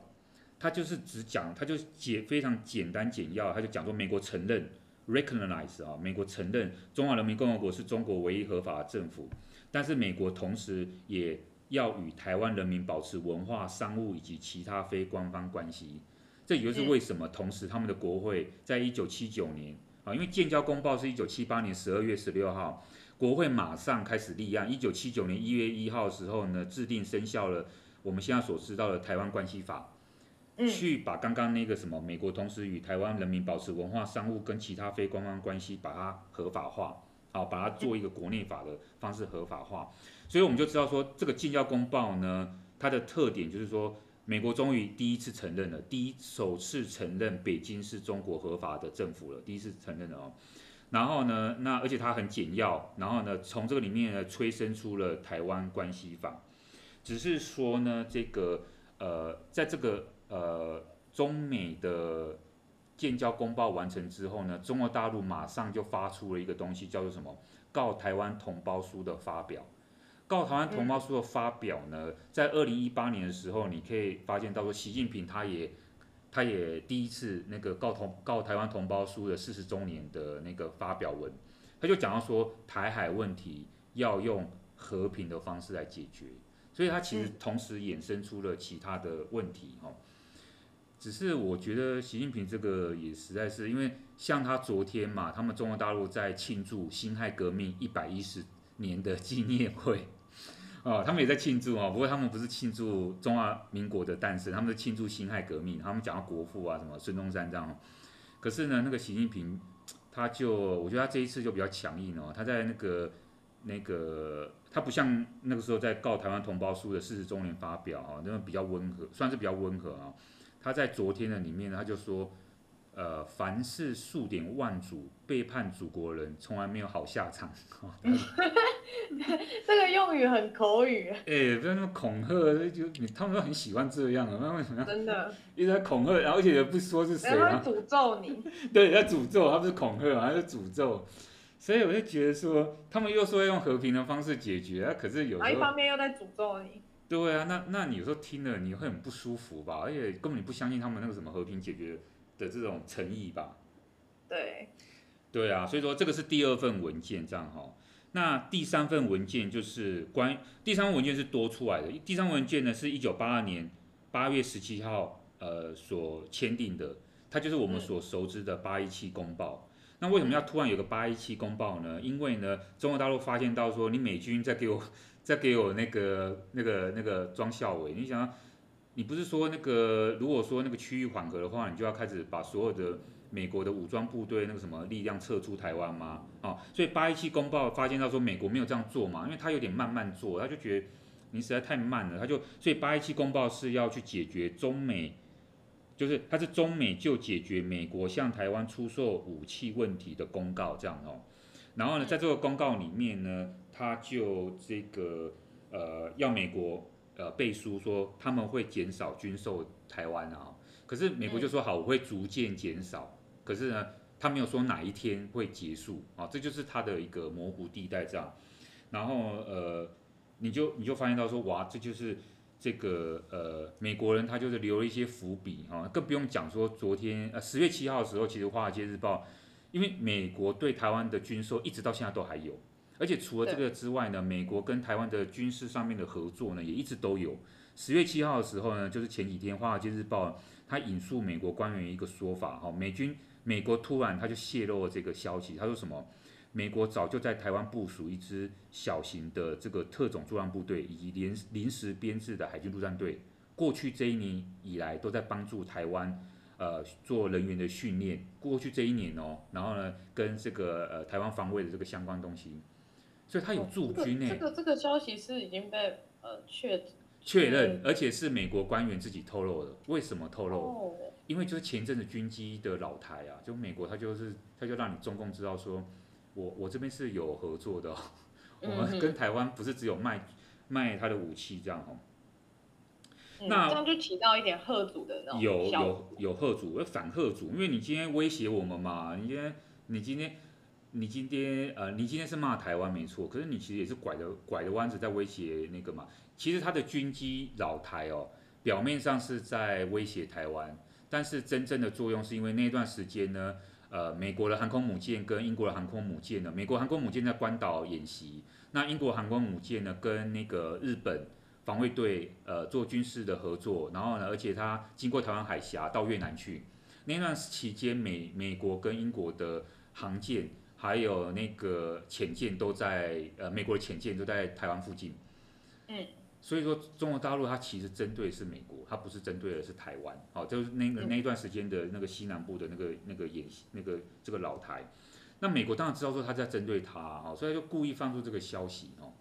它就是只讲，它就简非常简单简要，它就讲说美国承认 recognize 啊，美国承认中华人民共和国是中国唯一合法的政府，但是美国同时也要与台湾人民保持文化、商务以及其他非官方关系。这也就是为什么同时他们的国会在一九七九年啊，因为建交公报是一九七八年十二月十六号。国会马上开始立案，一九七九年一月一号的时候呢，制定生效了我们现在所知道的《台湾关系法》，去把刚刚那个什么美国同时与台湾人民保持文化、商务跟其他非官方关系，把它合法化，好，把它做一个国内法的方式合法化。所以我们就知道说，这个建交公报呢，它的特点就是说，美国终于第一次承认了，第一首次承认北京是中国合法的政府了，第一次承认了哦。然后呢，那而且它很简要，然后呢，从这个里面呢催生出了台湾关系法，只是说呢，这个呃，在这个呃中美的建交公报完成之后呢，中国大陆马上就发出了一个东西，叫做什么？告台湾同胞书的发表。告台湾同胞书的发表呢，在二零一八年的时候，你可以发现到说，习近平他也。他也第一次那个告同告台湾同胞书的四十周年的那个发表文，他就讲到说台海问题要用和平的方式来解决，所以他其实同时衍生出了其他的问题哈。只是我觉得习近平这个也实在是，因为像他昨天嘛，他们中国大陆在庆祝辛亥革命一百一十年的纪念会。哦，他们也在庆祝哦，不过他们不是庆祝中华民国的诞生，他们是庆祝辛亥革命。他们讲到国父啊，什么孙中山这样。可是呢，那个习近平，他就我觉得他这一次就比较强硬哦。他在那个那个，他不像那个时候在告台湾同胞书的四十周年发表啊，那种比较温和，算是比较温和啊。他在昨天的里面，他就说。呃，凡是数典忘祖、背叛祖国人，从来没有好下场。这个用语很口语。哎、欸，不要那么恐吓，就你他们都很喜欢这样啊，那为什么？真的。一直在恐吓，然后而且也不说是谁啊。诅咒你。对，在诅咒，他不是恐吓，还是诅咒。所以我就觉得说，他们又说要用和平的方式解决，啊、可是有时候。一方面又在诅咒你。对啊，那那你有时候听了你会很不舒服吧？而且根本你不相信他们那个什么和平解决。的这种诚意吧，对，对啊，所以说这个是第二份文件，这样哈。那第三份文件就是关，第三份文件是多出来的。第三份文件呢，是一九八二年八月十七号呃所签订的，它就是我们所熟知的八一七公报。嗯、那为什么要突然有个八一七公报呢？因为呢，中国大陆发现到说，你美军在给我，在给我那个那个那个装校委，你想。你不是说那个，如果说那个区域缓和的话，你就要开始把所有的美国的武装部队那个什么力量撤出台湾吗？哦，所以八一七公报发现到说美国没有这样做嘛，因为他有点慢慢做，他就觉得你实在太慢了，他就所以八一七公报是要去解决中美，就是它是中美就解决美国向台湾出售武器问题的公告这样哦。然后呢，在这个公告里面呢，他就这个呃要美国。呃，背书说他们会减少军售台湾啊，可是美国就说好，我会逐渐减少，可是呢，他没有说哪一天会结束啊，这就是他的一个模糊地带这样。然后呃，你就你就发现到说哇，这就是这个呃美国人他就是留了一些伏笔啊，更不用讲说昨天呃十月七号的时候，其实华尔街日报因为美国对台湾的军售一直到现在都还有。而且除了这个之外呢，美国跟台湾的军事上面的合作呢，也一直都有。十月七号的时候呢，就是前几天《华尔街日报》它引述美国官员一个说法，哈，美军美国突然他就泄露了这个消息，他说什么？美国早就在台湾部署一支小型的这个特种作战部队，以及临临时编制的海军陆战队，过去这一年以来都在帮助台湾，呃，做人员的训练。过去这一年哦，然后呢，跟这个呃台湾防卫的这个相关东西。所以他有驻军呢、欸哦。这个这个消息是已经被呃确确认，而且是美国官员自己透露的。为什么透露？哦、因为就是前阵子军机的老台啊，就美国他就是他就让你中共知道说，我我这边是有合作的、哦，我们跟台湾不是只有卖卖他的武器这样哦。那这样就提到一点贺主的那种有有有吓阻，要反贺主，因为你今天威胁我们嘛，你今天你今天你今天呃你今天是骂台湾没错，可是你其实也是拐着拐着弯子在威胁那个嘛。其实他的军机扰台哦，表面上是在威胁台湾，但是真正的作用是因为那段时间呢，呃，美国的航空母舰跟英国的航空母舰呢，美国航空母舰在关岛演习，那英国航空母舰呢跟那个日本防卫队呃做军事的合作，然后呢，而且它经过台湾海峡到越南去，那段期间美美国跟英国的航舰还有那个潜舰都在呃美国的潜舰都在台湾附近，嗯。所以说，中国大陆它其实针对的是美国，它不是针对的是台湾。好，就是那个那一段时间的那个西南部的那个那个演习，那个这个老台。那美国当然知道说他在针对他，哦，所以就故意放出这个消息哦。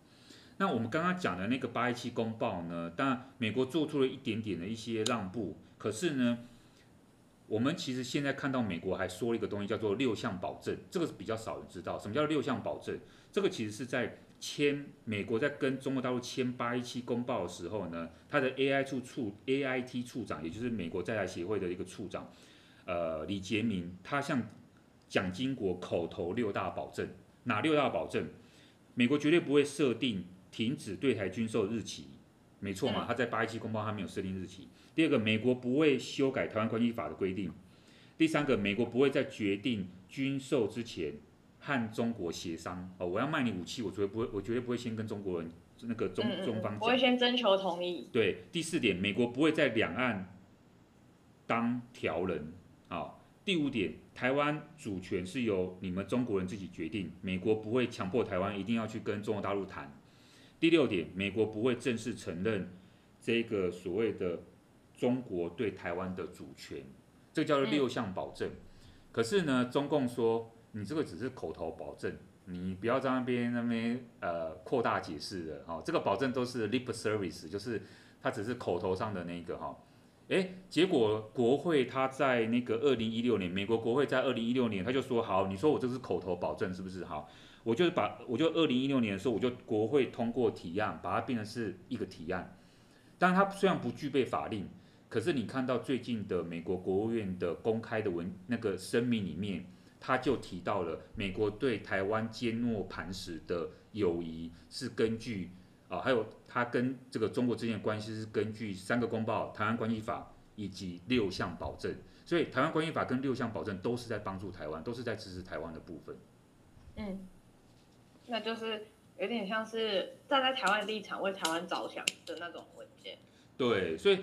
那我们刚刚讲的那个八一七公报呢，当然美国做出了一点点的一些让步，可是呢，我们其实现在看到美国还说了一个东西叫做六项保证，这个是比较少人知道，什么叫六项保证？这个其实是在。签美国在跟中国大陆签八一七公报的时候呢，他的 A I 处处 A I T 处长，也就是美国在台协会的一个处长，呃，李杰明，他向蒋经国口头六大保证，哪六大保证？美国绝对不会设定停止对台军售日期，没错嘛？他在八一七公报他没有设定日期。第二个，美国不会修改台湾关系法的规定。第三个，美国不会在决定军售之前。和中国协商哦，我要卖你武器，我绝对不会，我绝对不会先跟中国人那个中中方讲，我会先征求同意。对，第四点，美国不会在两岸当条人啊。第五点，台湾主权是由你们中国人自己决定，美国不会强迫台湾一定要去跟中国大陆谈。第六点，美国不会正式承认这个所谓的中国对台湾的主权，这叫做六项保证。嗯、可是呢，中共说。你这个只是口头保证，你不要在那边那边呃扩大解释了哈、哦，这个保证都是 lip service，就是它只是口头上的那个哈，结果国会他在那个二零一六年，美国国会在二零一六年他就说好，你说我这是口头保证是不是好？我就把我就二零一六年的时候我就国会通过提案，把它变成是一个提案，但它虽然不具备法令，可是你看到最近的美国国务院的公开的文那个声明里面。他就提到了美国对台湾坚若磐石的友谊是根据啊，还有他跟这个中国之间的关系是根据三个公报、台湾关系法以及六项保证，所以台湾关系法跟六项保证都是在帮助台湾，都是在支持台湾的部分。嗯，那就是有点像是站在台湾立场为台湾着想的那种文件。对，所以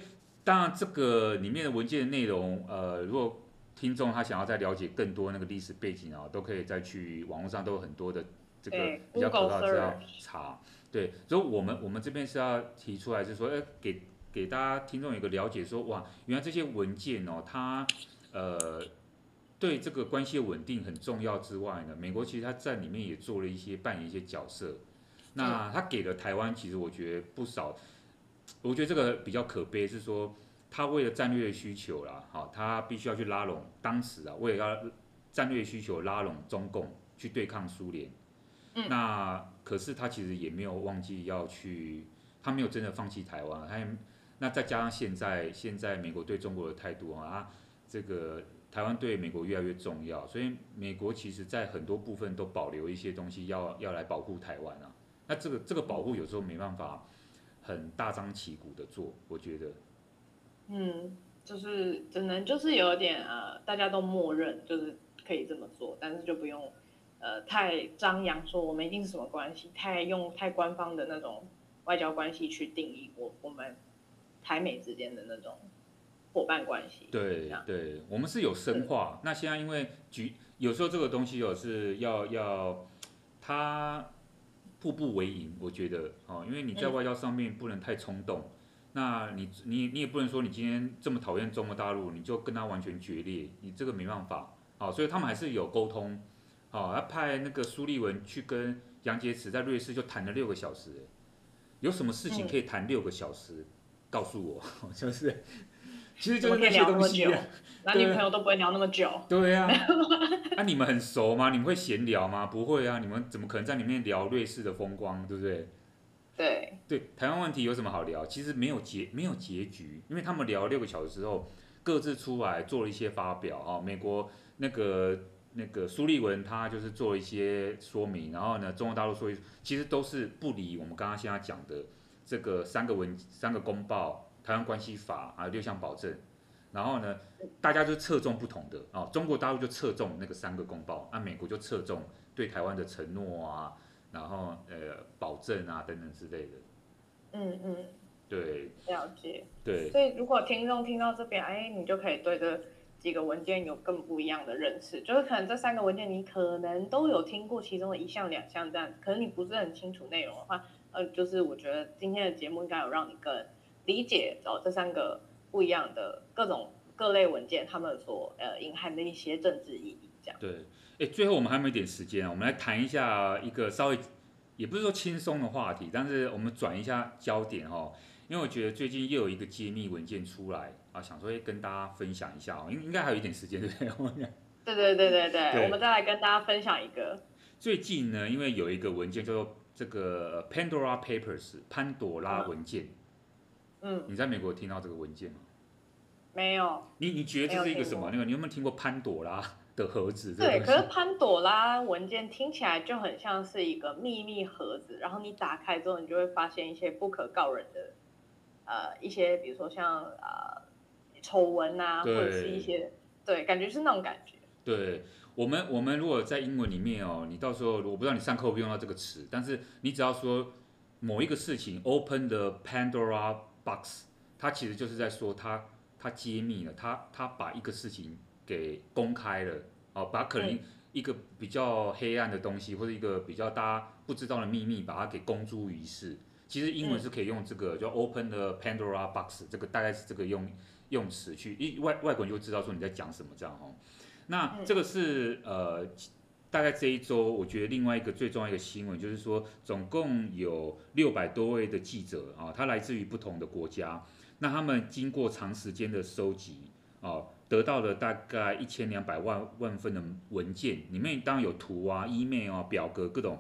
当然这个里面的文件的内容，呃，如果听众他想要再了解更多那个历史背景啊，都可以再去网络上都有很多的这个比较可靠资料查。对，所以我们我们这边是要提出来，是说，哎，给给大家听众有一个了解说，说哇，原来这些文件哦，它呃对这个关系的稳定很重要之外呢，美国其实它在里面也做了一些扮演一些角色。那它给了台湾，其实我觉得不少，我觉得这个比较可悲是说。他为了战略需求啦，好，他必须要去拉拢当时啊，为了要战略需求拉拢中共去对抗苏联。嗯，那可是他其实也没有忘记要去，他没有真的放弃台湾。他也那再加上现在现在美国对中国的态度啊，这个台湾对美国越来越重要，所以美国其实在很多部分都保留一些东西要要来保护台湾啊。那这个这个保护有时候没办法很大张旗鼓的做，我觉得。嗯，就是只能就是有点呃，大家都默认就是可以这么做，但是就不用呃太张扬说我们一定是什么关系，太用太官方的那种外交关系去定义我我们台美之间的那种伙伴关系。对对，我们是有深化。那现在因为局有时候这个东西有是要要它步步为营，我觉得哦，因为你在外交上面不能太冲动。嗯那你你你也不能说你今天这么讨厌中国大陆，你就跟他完全决裂，你这个没办法，哦，所以他们还是有沟通，哦，他派那个苏立文去跟杨洁篪在瑞士就谈了六个小时，有什么事情可以谈六个小时？告诉我，就是，其实就是那些东西，啊 男女朋友都不会聊那么久，对啊，那 你们很熟吗？你们会闲聊吗？不会啊，你们怎么可能在里面聊瑞士的风光，对不对？对对，台湾问题有什么好聊？其实没有结没有结局，因为他们聊了六个小时之后，各自出来做了一些发表啊。美国那个那个苏利文他就是做了一些说明，然后呢，中国大陆说，其实都是不理我们刚刚现在讲的这个三个文三个公报、台湾关系法还有六项保证。然后呢，大家就侧重不同的啊，中国大陆就侧重那个三个公报，那、啊、美国就侧重对台湾的承诺啊，然后呃保证啊等等之类的。嗯嗯，对，了解。对，所以如果听众听到这边，哎，你就可以对这几个文件有更不一样的认识，就是可能这三个文件你可能都有听过其中的一项两项这样，可能你不是很清楚内容的话，呃，就是我觉得今天的节目应该有让你更理解哦这三个。不一样的各种各类文件，他们所呃隐含的一些政治意义，这样。对，哎，最后我们还有一点时间啊，我们来谈一下一个稍微也不是说轻松的话题，但是我们转一下焦点哈，因为我觉得最近又有一个揭秘文件出来啊，想说跟大家分享一下哦，应应该还有一点时间，对不对？对对对对对，对我们再来跟大家分享一个。最近呢，因为有一个文件叫做这个 Pandora Papers 潘朵拉文件。嗯嗯，你在美国听到这个文件吗？没有。你你觉得这是一个什么？那个你有没有听过潘朵拉 的盒子？对，可是潘朵拉文件听起来就很像是一个秘密盒子，然后你打开之后，你就会发现一些不可告人的，呃，一些比如说像呃丑闻啊，或者是一些对，感觉是那种感觉。对我们，我们如果在英文里面哦，你到时候我不知道你上课会不会用到这个词，但是你只要说某一个事情，open the Pandora。box，他其实就是在说他他揭秘了，他他把一个事情给公开了，哦，把可能一个比较黑暗的东西，或者一个比较大家不知道的秘密，把它给公诸于世。其实英文是可以用这个，叫 open the Pandora box，这个大概是这个用用词去，一外外国人就知道说你在讲什么这样哦。那这个是呃。大概这一周，我觉得另外一个最重要一个新闻就是说，总共有六百多位的记者啊，他来自于不同的国家，那他们经过长时间的收集啊，得到了大概一千两百万万份的文件，里面当然有图啊、email 啊、表格各种，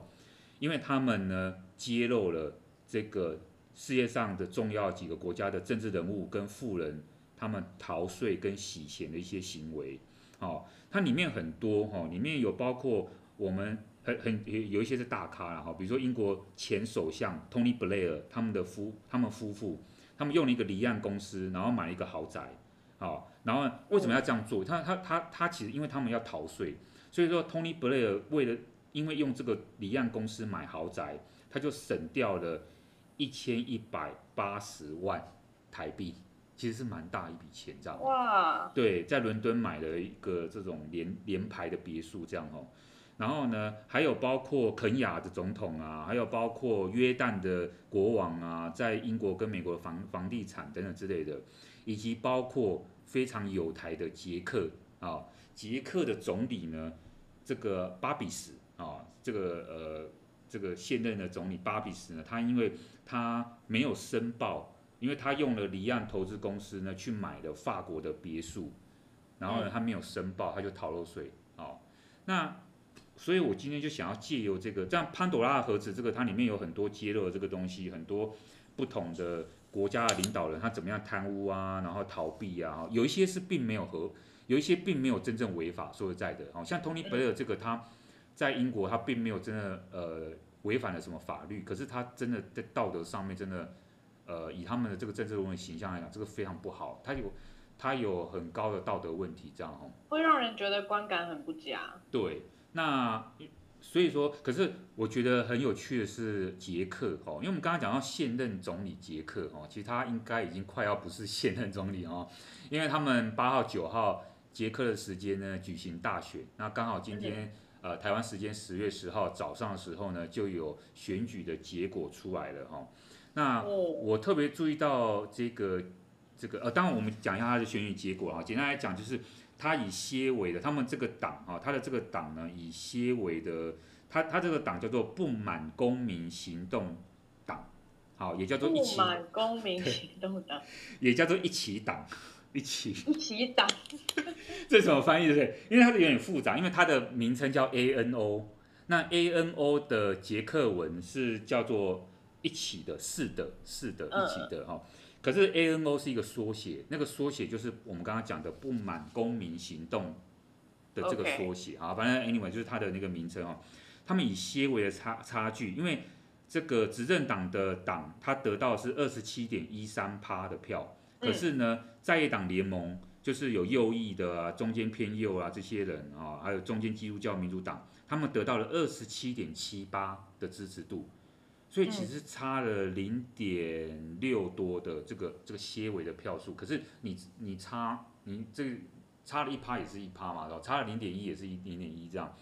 因为他们呢揭露了这个世界上的重要几个国家的政治人物跟富人，他们逃税跟洗钱的一些行为。哦，它里面很多哈，里面有包括我们很很有一些是大咖了哈，比如说英国前首相 Tony Blair 他们的夫他们夫妇，他们用了一个离岸公司，然后买了一个豪宅，好，然后为什么要这样做？他他他他其实因为他们要逃税，所以说 Tony Blair 为了因为用这个离岸公司买豪宅，他就省掉了一千一百八十万台币。其实是蛮大一笔钱，这样。哇。对，在伦敦买了一个这种连连排的别墅，这样哦。然后呢，还有包括肯亚的总统啊，还有包括约旦的国王啊，在英国跟美国的房房地产等等之类的，以及包括非常有台的捷克啊，捷克的总理呢，这个巴比什啊，这个呃这个现任的总理巴比什呢，他因为他没有申报。因为他用了离岸投资公司呢去买了法国的别墅，然后呢他没有申报，他就逃漏税。哦，那所以我今天就想要借由这个，这样潘朵拉的盒子，这个它里面有很多揭露的这个东西，很多不同的国家的领导人他怎么样贪污啊，然后逃避啊，有一些是并没有和，有一些并没有真正违法。说实在的，哦，像 Tony Blair 这个他在英国他并没有真的呃违反了什么法律，可是他真的在道德上面真的。呃，以他们的这个政治人物形象来讲，这个非常不好，他有他有很高的道德问题，这样哦，会让人觉得观感很不佳。对，那所以说，可是我觉得很有趣的是捷克哦，因为我们刚刚讲到现任总理捷克哦，其实他应该已经快要不是现任总理哦，因为他们八号九号捷克的时间呢举行大选，那刚好今天呃台湾时间十月十号早上的时候呢就有选举的结果出来了哈。那我特别注意到这个这个呃，当然我们讲一下它的选举结果啊。简单来讲，就是他以些微的，他们这个党啊，他的这个党呢，以些微的，他他这个党叫做不满公民行动党，好，也叫做一起公民行动党，也叫做一起党，一起一起党，这是什么翻译？对不对？因为它是有点复杂，因为它的名称叫 ANO，那 ANO 的捷克文是叫做。一起的，是的，是的，一起的哈、哦。可是 ANO 是一个缩写，那个缩写就是我们刚刚讲的不满公民行动的这个缩写啊。反正 anyway 就是它的那个名称哦。他们以些微的差差距，因为这个执政党的党，他得到是二十七点一三趴的票，可是呢，在野党联盟就是有右翼的啊，中间偏右啊这些人啊，还有中间基督教民主党，他们得到了二十七点七八的支持度，所以其实差了零点六多的这个这个些微的票数，可是你你差你这个差了一趴也是一趴嘛，然后差了零点一也是一零点一这样。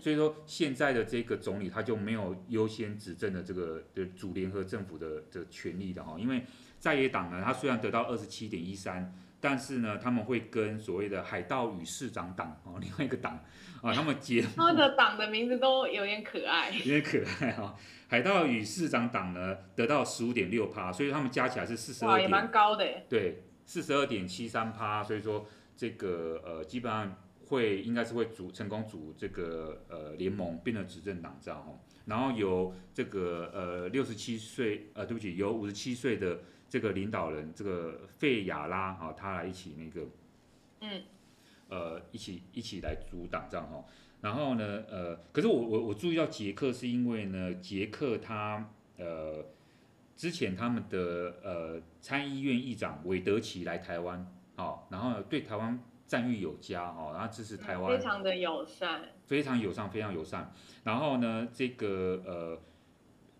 所以说现在的这个总理他就没有优先执政的这个的主联合政府的的权利的哈，因为在野党呢，他虽然得到二十七点一三，但是呢，他们会跟所谓的海盗与市长党哦，另外一个党啊，他们结，他们的党的名字都有点可爱，有点可爱哈。海盗与市长党呢得到十五点六趴，所以他们加起来是四十二点，也蛮高的，对，四十二点七三趴，所以说这个呃基本上。会应该是会组成功组这个呃联盟，变成执政党这样哈，然后由这个呃六十七岁呃对不起，由五十七岁的这个领导人这个费亚拉啊，他来一起那个嗯呃一起一起来组党这样哈，然后呢呃可是我我我注意到捷克是因为呢捷克他呃之前他们的呃参议院议长韦德奇来台湾啊，然后对台湾。赞誉有加哦，然后支持台湾，非常的友善，非常友善，非常友善。然后呢，这个呃，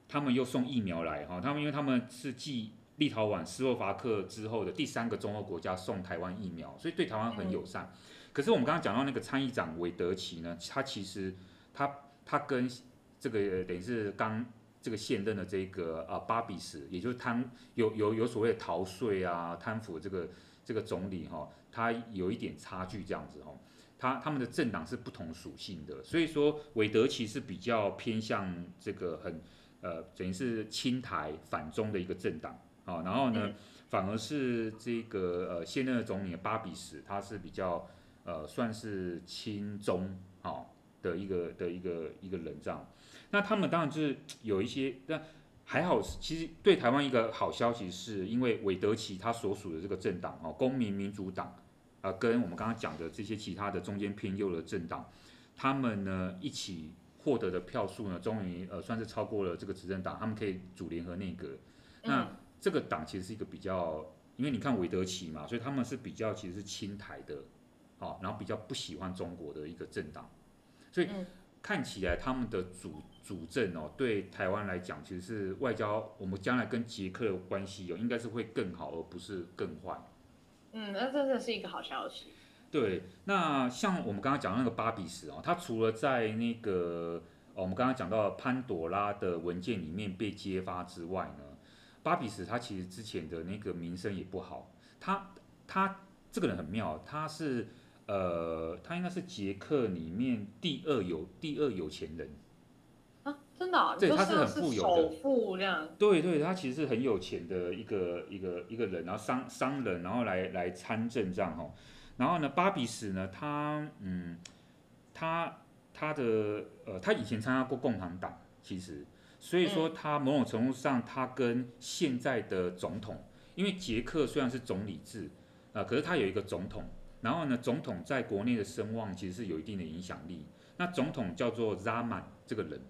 他们又送疫苗来哈，他们因为他们是继立陶宛、斯洛伐克之后的第三个中欧国家送台湾疫苗，所以对台湾很友善。嗯、可是我们刚刚讲到那个参议长韦德奇呢，他其实他他跟这个等于是刚这个现任的这个啊巴比什，也就是贪有有有所谓的逃税啊贪腐这个这个总理哈。他有一点差距，这样子哦，他他们的政党是不同属性的，所以说韦德奇是比较偏向这个很呃，等于是亲台反中的一个政党啊，然后呢，反而是这个呃现任的总理巴比什，他是比较呃算是亲中啊的一个的一个一个人这样，那他们当然就是有一些但。还好，其实对台湾一个好消息是，因为韦德奇他所属的这个政党哦，公民民主党，啊、呃，跟我们刚刚讲的这些其他的中间偏右的政党，他们呢一起获得的票数呢，终于呃算是超过了这个执政党，他们可以组联合内阁。那这个党其实是一个比较，因为你看韦德奇嘛，所以他们是比较其实是亲台的，哦，然后比较不喜欢中国的一个政党，所以看起来他们的主。主政哦，对台湾来讲，其实是外交，我们将来跟捷克的关系哦，应该是会更好，而不是更坏。嗯，那真的是一个好消息。对，那像我们刚刚讲的那个巴比什哦，他除了在那个哦，我们刚刚讲到潘朵拉的文件里面被揭发之外呢，巴比斯他其实之前的那个名声也不好。他他这个人很妙，他是呃，他应该是捷克里面第二有第二有钱人啊。真的、啊，对，他是很富有的，富这样。对对，他其实是很有钱的一个一个一个人，然后商商人，然后来来参政这样哈。然后呢，巴比斯呢，他嗯，他他的呃，他以前参加过共产党，其实，所以说他某种程度上，他跟现在的总统，因为捷克虽然是总理制啊、呃，可是他有一个总统，然后呢，总统在国内的声望其实是有一定的影响力。那总统叫做 Zaman 这个人。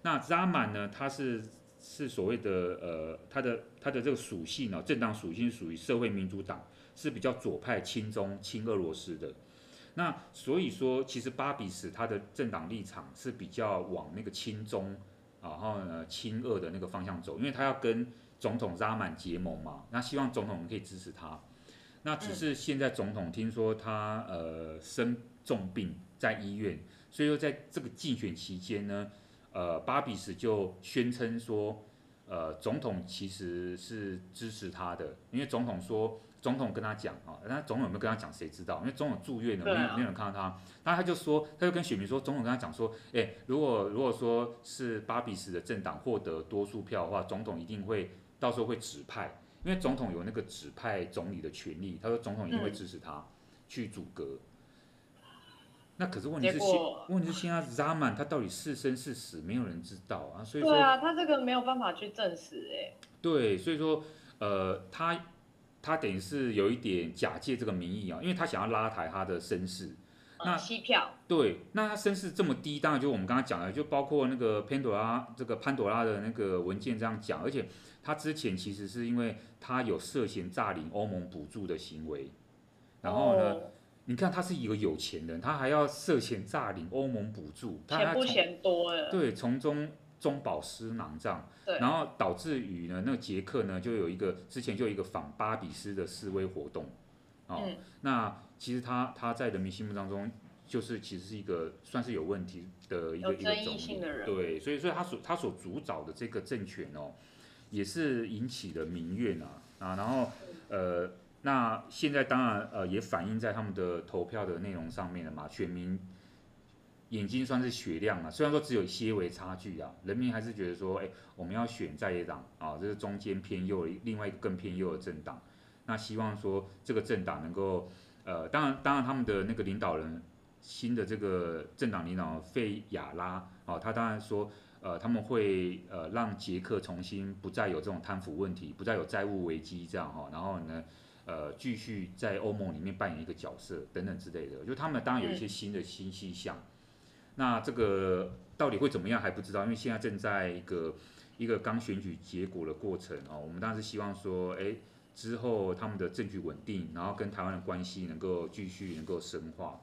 那扎满呢？他是是所谓的呃，他的他的这个属性呢、哦，政党属性属于社会民主党，是比较左派、亲中、亲俄罗斯的。那所以说，其实巴比什他的政党立场是比较往那个亲中，然后呢亲俄的那个方向走，因为他要跟总统扎满结盟嘛，那希望总统可以支持他。那只是现在总统听说他呃生重病在医院，所以说在这个竞选期间呢。呃，巴比什就宣称说，呃，总统其实是支持他的，因为总统说，总统跟他讲啊，那总统有没有跟他讲，谁知道？因为总统住院了，没有没有人看到他，那他就说，他就跟选民说，总统跟他讲说，哎，如果如果说是巴比斯的政党获得多数票的话，总统一定会到时候会指派，因为总统有那个指派总理的权利，他说总统一定会支持他去组阁。那可是问题是现问题是现在 Zaman 他到底是生是死，没有人知道啊。所以说对啊，他这个没有办法去证实哎。对，所以说呃，他他等于是有一点假借这个名义啊，因为他想要拉抬他的声势。那吸票。对，那他声势这么低，当然就我们刚刚讲的，就包括那个潘朵拉这个潘朵拉的那个文件这样讲，而且他之前其实是因为他有涉嫌诈领欧盟补助的行为，然后呢。哦你看他是一个有钱人，他还要涉嫌诈领欧盟补助，他钱不嫌多了。对，从中中饱私囊这样，然后导致于呢，那个捷克呢就有一个之前就有一个反巴比斯的示威活动，哦，嗯、那其实他他在人民心目当中就是其实是一个算是有问题的一个一个总理，对，所以所以他所他所主导的这个政权哦，也是引起了民怨啊。啊，然后呃。那现在当然呃也反映在他们的投票的内容上面了嘛，选民眼睛算是雪亮了，虽然说只有些微差距啊，人民还是觉得说，哎，我们要选在野党啊，这是中间偏右，另外一个更偏右的政党，那希望说这个政党能够呃，当然当然他们的那个领导人新的这个政党领导人费亚拉啊，他当然说呃他们会呃让捷克重新不再有这种贪腐问题，不再有债务危机这样哈，然后呢。呃，继续在欧盟里面扮演一个角色等等之类的，就他们当然有一些新的新气象。那这个到底会怎么样还不知道，因为现在正在一个一个刚选举结果的过程哦。我们当然是希望说，哎，之后他们的政局稳定，然后跟台湾的关系能够继续能够深化。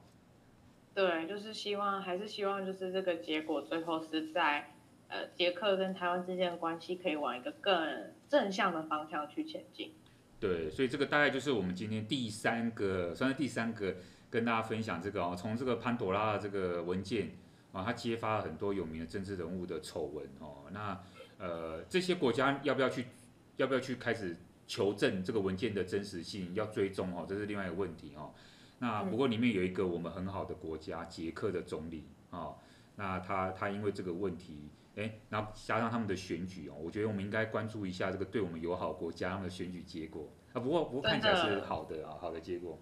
对，就是希望还是希望就是这个结果最后是在呃捷克跟台湾之间的关系可以往一个更正向的方向去前进。对，所以这个大概就是我们今天第三个，算是第三个跟大家分享这个哦，从这个潘朵拉的这个文件啊，他揭发了很多有名的政治人物的丑闻哦。那呃，这些国家要不要去，要不要去开始求证这个文件的真实性，要追踪哦，这是另外一个问题哦。那不过里面有一个我们很好的国家，捷克的总理哦，那他他因为这个问题。哎，然后加上他们的选举哦，我觉得我们应该关注一下这个对我们友好国家他们的选举结果啊。不过不过看起来是好的啊，好的结果。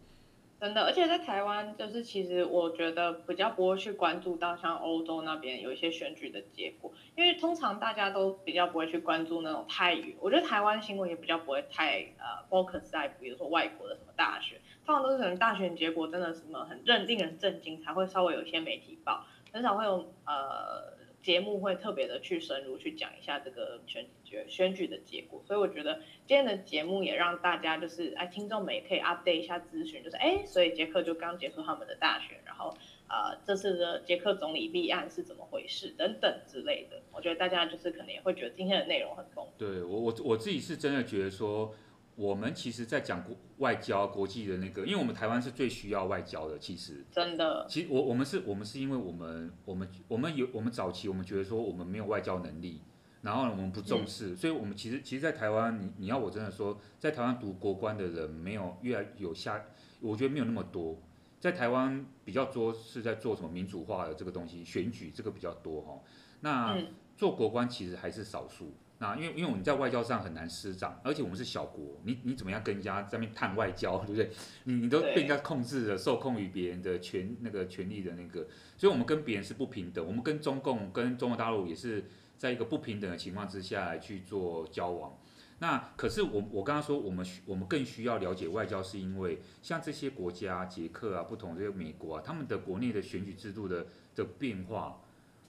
真的，而且在台湾，就是其实我觉得比较不会去关注到像欧洲那边有一些选举的结果，因为通常大家都比较不会去关注那种太远。我觉得台湾新闻也比较不会太呃 focus 在比如说外国的什么大选，通常都是可能大选结果真的什么很令人震惊才会稍微有一些媒体报，很少会有呃。节目会特别的去深入去讲一下这个选举选举的结果，所以我觉得今天的节目也让大家就是哎，听众们也可以 update 一下资讯，就是哎，所以捷克就刚结束他们的大选，然后呃，这次的捷克总理立案是怎么回事等等之类的，我觉得大家就是可能也会觉得今天的内容很丰富。对我我我自己是真的觉得说。我们其实，在讲国外交、国际的那个，因为我们台湾是最需要外交的。其实，真的，其实我我们是，我们是因为我们我们我们有我们早期，我们觉得说我们没有外交能力，然后呢，我们不重视，嗯、所以我们其实其实，在台湾，你你要我真的说，在台湾读国关的人没有越来有下，我觉得没有那么多。在台湾比较多是在做什么民主化的这个东西，选举这个比较多哈。那做国关其实还是少数。那因为因为我们在外交上很难施展，而且我们是小国，你你怎么样跟人家在那边谈外交，对不对？你你都被人家控制了，受控于别人的权那个权利的那个，所以我们跟别人是不平等，我们跟中共跟中国大陆也是在一个不平等的情况之下来去做交往。那可是我我刚刚说我们我们更需要了解外交，是因为像这些国家，捷克啊，不同这些美国啊，他们的国内的选举制度的的变化，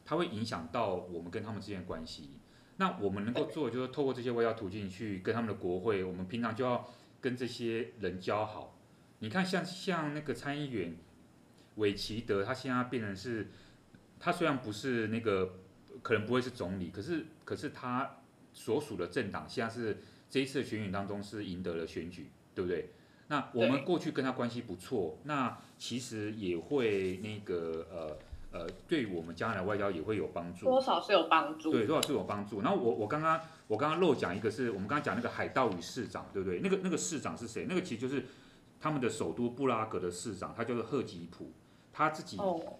它会影响到我们跟他们之间的关系。那我们能够做的就是透过这些外交途径去跟他们的国会，我们平常就要跟这些人交好。你看像，像像那个参议员韦奇德，他现在变成是，他虽然不是那个可能不会是总理，可是可是他所属的政党现在是这一次的选举当中是赢得了选举，对不对？那我们过去跟他关系不错，那其实也会那个呃。呃，对我们将来的外交也会有帮助，多少是有帮助，对，多少是有帮助。然后我我刚刚我刚刚漏讲一个是，是我们刚刚讲那个海盗与市长，对不对？那个那个市长是谁？那个其实就是他们的首都布拉格的市长，他叫做赫吉普，他自己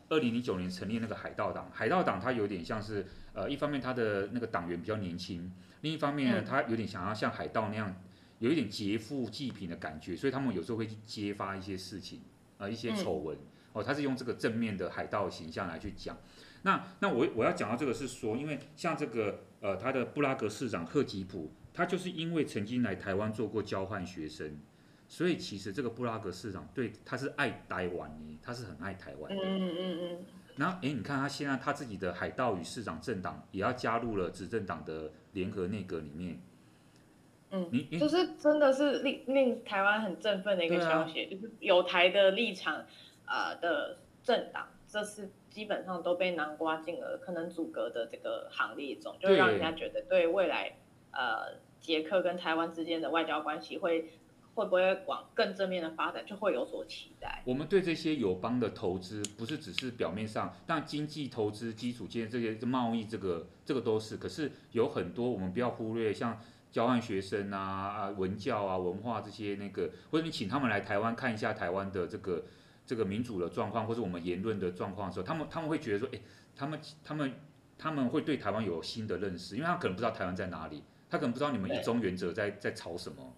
二零零九年成立那个海盗党。海盗党他有点像是呃，一方面他的那个党员比较年轻，另一方面呢，他有点想要像海盗那样有一点劫富济贫的感觉，所以他们有时候会去揭发一些事情啊、呃，一些丑闻。嗯哦，他是用这个正面的海盗形象来去讲。那那我我要讲到这个是说，因为像这个呃，他的布拉格市长赫吉普，他就是因为曾经来台湾做过交换学生，所以其实这个布拉格市长对他是爱台湾的，他是很爱台湾的。嗯嗯嗯。然后哎，你看他现在他自己的海盗与市长政党也要加入了执政党的联合内阁里面。嗯，你就是真的是令令台湾很振奋的一个消息，啊、就是有台的立场啊、呃、的政党，这是。基本上都被南瓜进了可能阻隔的这个行列中，就让人家觉得对未来呃捷克跟台湾之间的外交关系会会不会往更正面的发展，就会有所期待。我们对这些友邦的投资不是只是表面上，但经济投资、基础建设这些贸易这个这个都是，可是有很多我们不要忽略，像交换学生啊、啊文教啊、文化这些那个，或者你请他们来台湾看一下台湾的这个。这个民主的状况，或者我们言论的状况的时候，他们他们会觉得说，哎，他们他们他们会对台湾有新的认识，因为他可能不知道台湾在哪里，他可能不知道你们一中原则在在吵什么。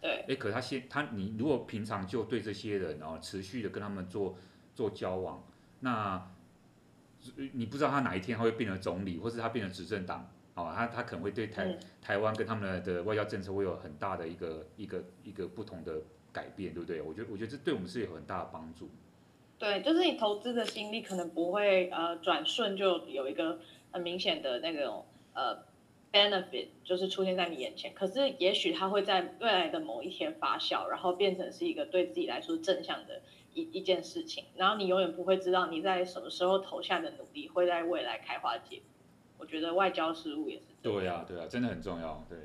对。哎，可他先他你如果平常就对这些人哦，持续的跟他们做做交往，那你不知道他哪一天他会变成总理，或是他变成执政党，哦，他他可能会对台、嗯、台湾跟他们的外交政策会有很大的一个一个一个不同的。改变对不对？我觉得我觉得这对我们是有很大的帮助。对，就是你投资的心力可能不会呃转瞬就有一个很明显的那种呃 benefit，就是出现在你眼前。可是也许它会在未来的某一天发酵，然后变成是一个对自己来说正向的一一件事情。然后你永远不会知道你在什么时候投下的努力会在未来开花结果。我觉得外交事务也是。对啊，对啊，真的很重要。对。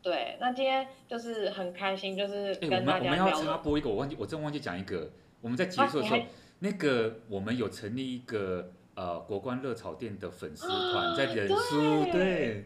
对，那今天就是很开心，就是跟大家聊。我们我们要插播一个，我忘记，我真忘记讲一个。我们在结束的时候，那个我们有成立一个呃国关热炒店的粉丝团，在人书。对。对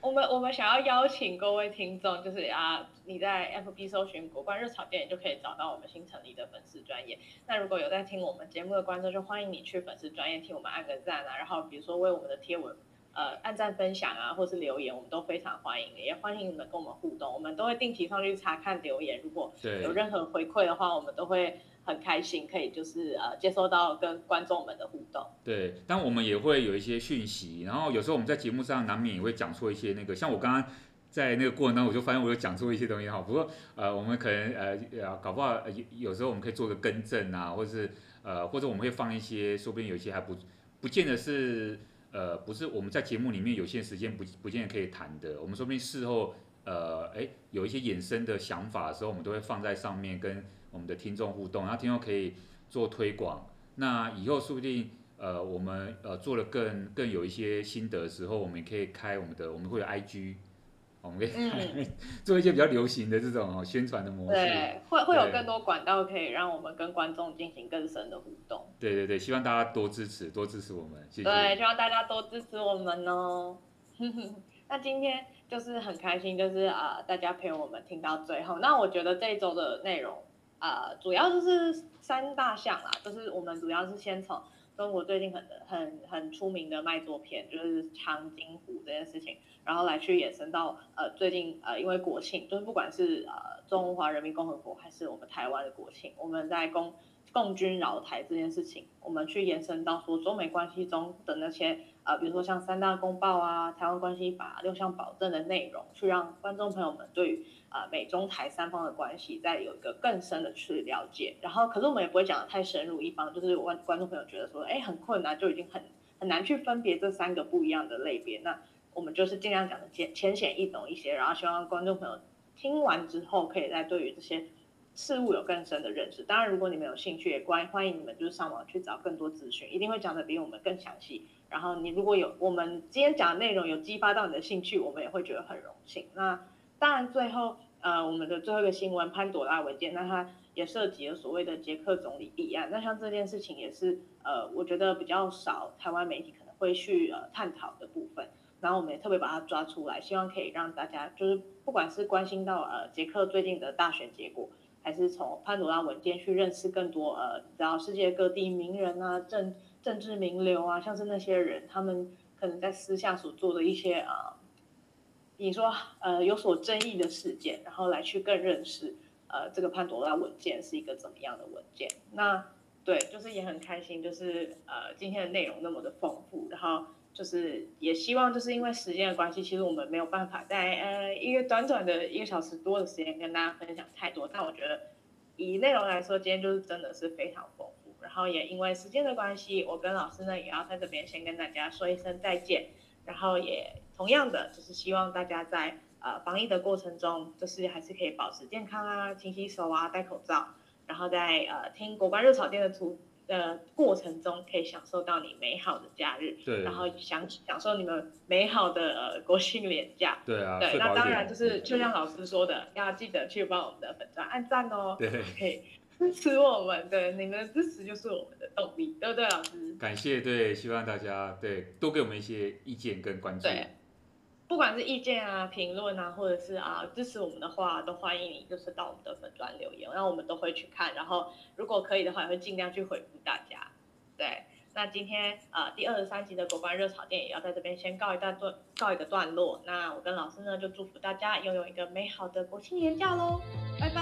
我们我们想要邀请各位听众，就是啊，你在 FB 搜寻国关热炒店，就可以找到我们新成立的粉丝专业。那如果有在听我们节目的观众，就欢迎你去粉丝专业替我们按个赞啊，然后比如说为我们的贴文。呃，按赞分享啊，或是留言，我们都非常欢迎，也欢迎你们跟我们互动。我们都会定期上去查看留言，如果有任何回馈的话，我们都会很开心，可以就是呃接收到跟观众们的互动。对，但我们也会有一些讯息，然后有时候我们在节目上难免也会讲错一些那个，像我刚刚在那个过程当中，我就发现我有讲错一些东西哈。不过呃，我们可能呃呃搞不好有有时候我们可以做个更正啊，或者是呃或者我们会放一些，说不定有一些还不不见得是。呃，不是我们在节目里面有些时间不不见得可以谈的，我们说不定事后，呃，哎，有一些衍生的想法的时候，我们都会放在上面跟我们的听众互动，然后听众可以做推广。那以后说不定，呃，我们呃做了更更有一些心得的时候，我们也可以开我们的，我们会有 IG。我们可以做一些比较流行的这种宣传的模式，对，会会有更多管道可以让我们跟观众进行更深的互动。对对对，希望大家多支持，多支持我们，谢谢。对，希望大家多支持我们哦。那今天就是很开心，就是啊、呃，大家陪我们听到最后。那我觉得这一周的内容啊、呃，主要就是三大项啦，就是我们主要是先从中国最近很很很出名的卖座片，就是长津湖这件事情。然后来去延伸到呃最近呃因为国庆，就是不管是呃中华人民共和国还是我们台湾的国庆，我们在共共军扰台这件事情，我们去延伸到说中美关系中的那些呃比如说像三大公报啊、台湾关系法六项保证的内容，去让观众朋友们对于呃美中台三方的关系再有一个更深的去了解。然后可是我们也不会讲得太深入，一方就是观观众朋友觉得说哎很困难，就已经很很难去分别这三个不一样的类别那。我们就是尽量讲的浅浅显易懂一些，然后希望观众朋友听完之后，可以再对于这些事物有更深的认识。当然，如果你们有兴趣，也欢欢迎你们就是上网去找更多资讯，一定会讲的比我们更详细。然后你如果有我们今天讲的内容有激发到你的兴趣，我们也会觉得很荣幸。那当然，最后呃，我们的最后一个新闻潘朵拉文件，那它也涉及了所谓的捷克总理弊案。那像这件事情也是呃，我觉得比较少台湾媒体可能会去呃探讨的部分。然后我们也特别把它抓出来，希望可以让大家就是不管是关心到呃捷克最近的大选结果，还是从潘朵拉文件去认识更多呃，你知道世界各地名人啊、政政治名流啊，像是那些人他们可能在私下所做的一些啊，你说呃有所争议的事件，然后来去更认识呃这个潘朵拉文件是一个怎么样的文件。那对，就是也很开心，就是呃今天的内容那么的丰富，然后就是也希望就是因为时间的关系，其实我们没有办法在呃一个短短的一个小时多的时间跟大家分享太多，但我觉得以内容来说，今天就是真的是非常丰富，然后也因为时间的关系，我跟老师呢也要在这边先跟大家说一声再见，然后也同样的就是希望大家在。呃，防疫的过程中，就是还是可以保持健康啊，勤洗手啊，戴口罩，然后在呃听国关热炒店的图的过程中，可以享受到你美好的假日，对，然后享享受你们美好的呃国庆连假，对啊，对，那当然就是就像老师说的，要记得去帮我们的粉钻按赞哦，对，可以支持我们，对，你们的支持就是我们的动力，对不对，老师？感谢，对，希望大家对多给我们一些意见跟关注。对不管是意见啊、评论啊，或者是啊支持我们的话，都欢迎你，就是到我们的粉端留言，然后我们都会去看，然后如果可以的话，也会尽量去回复大家。对，那今天呃第二十三集的国关热炒店也要在这边先告一段段告一个段落。那我跟老师呢就祝福大家拥有一个美好的国庆年假喽。拜拜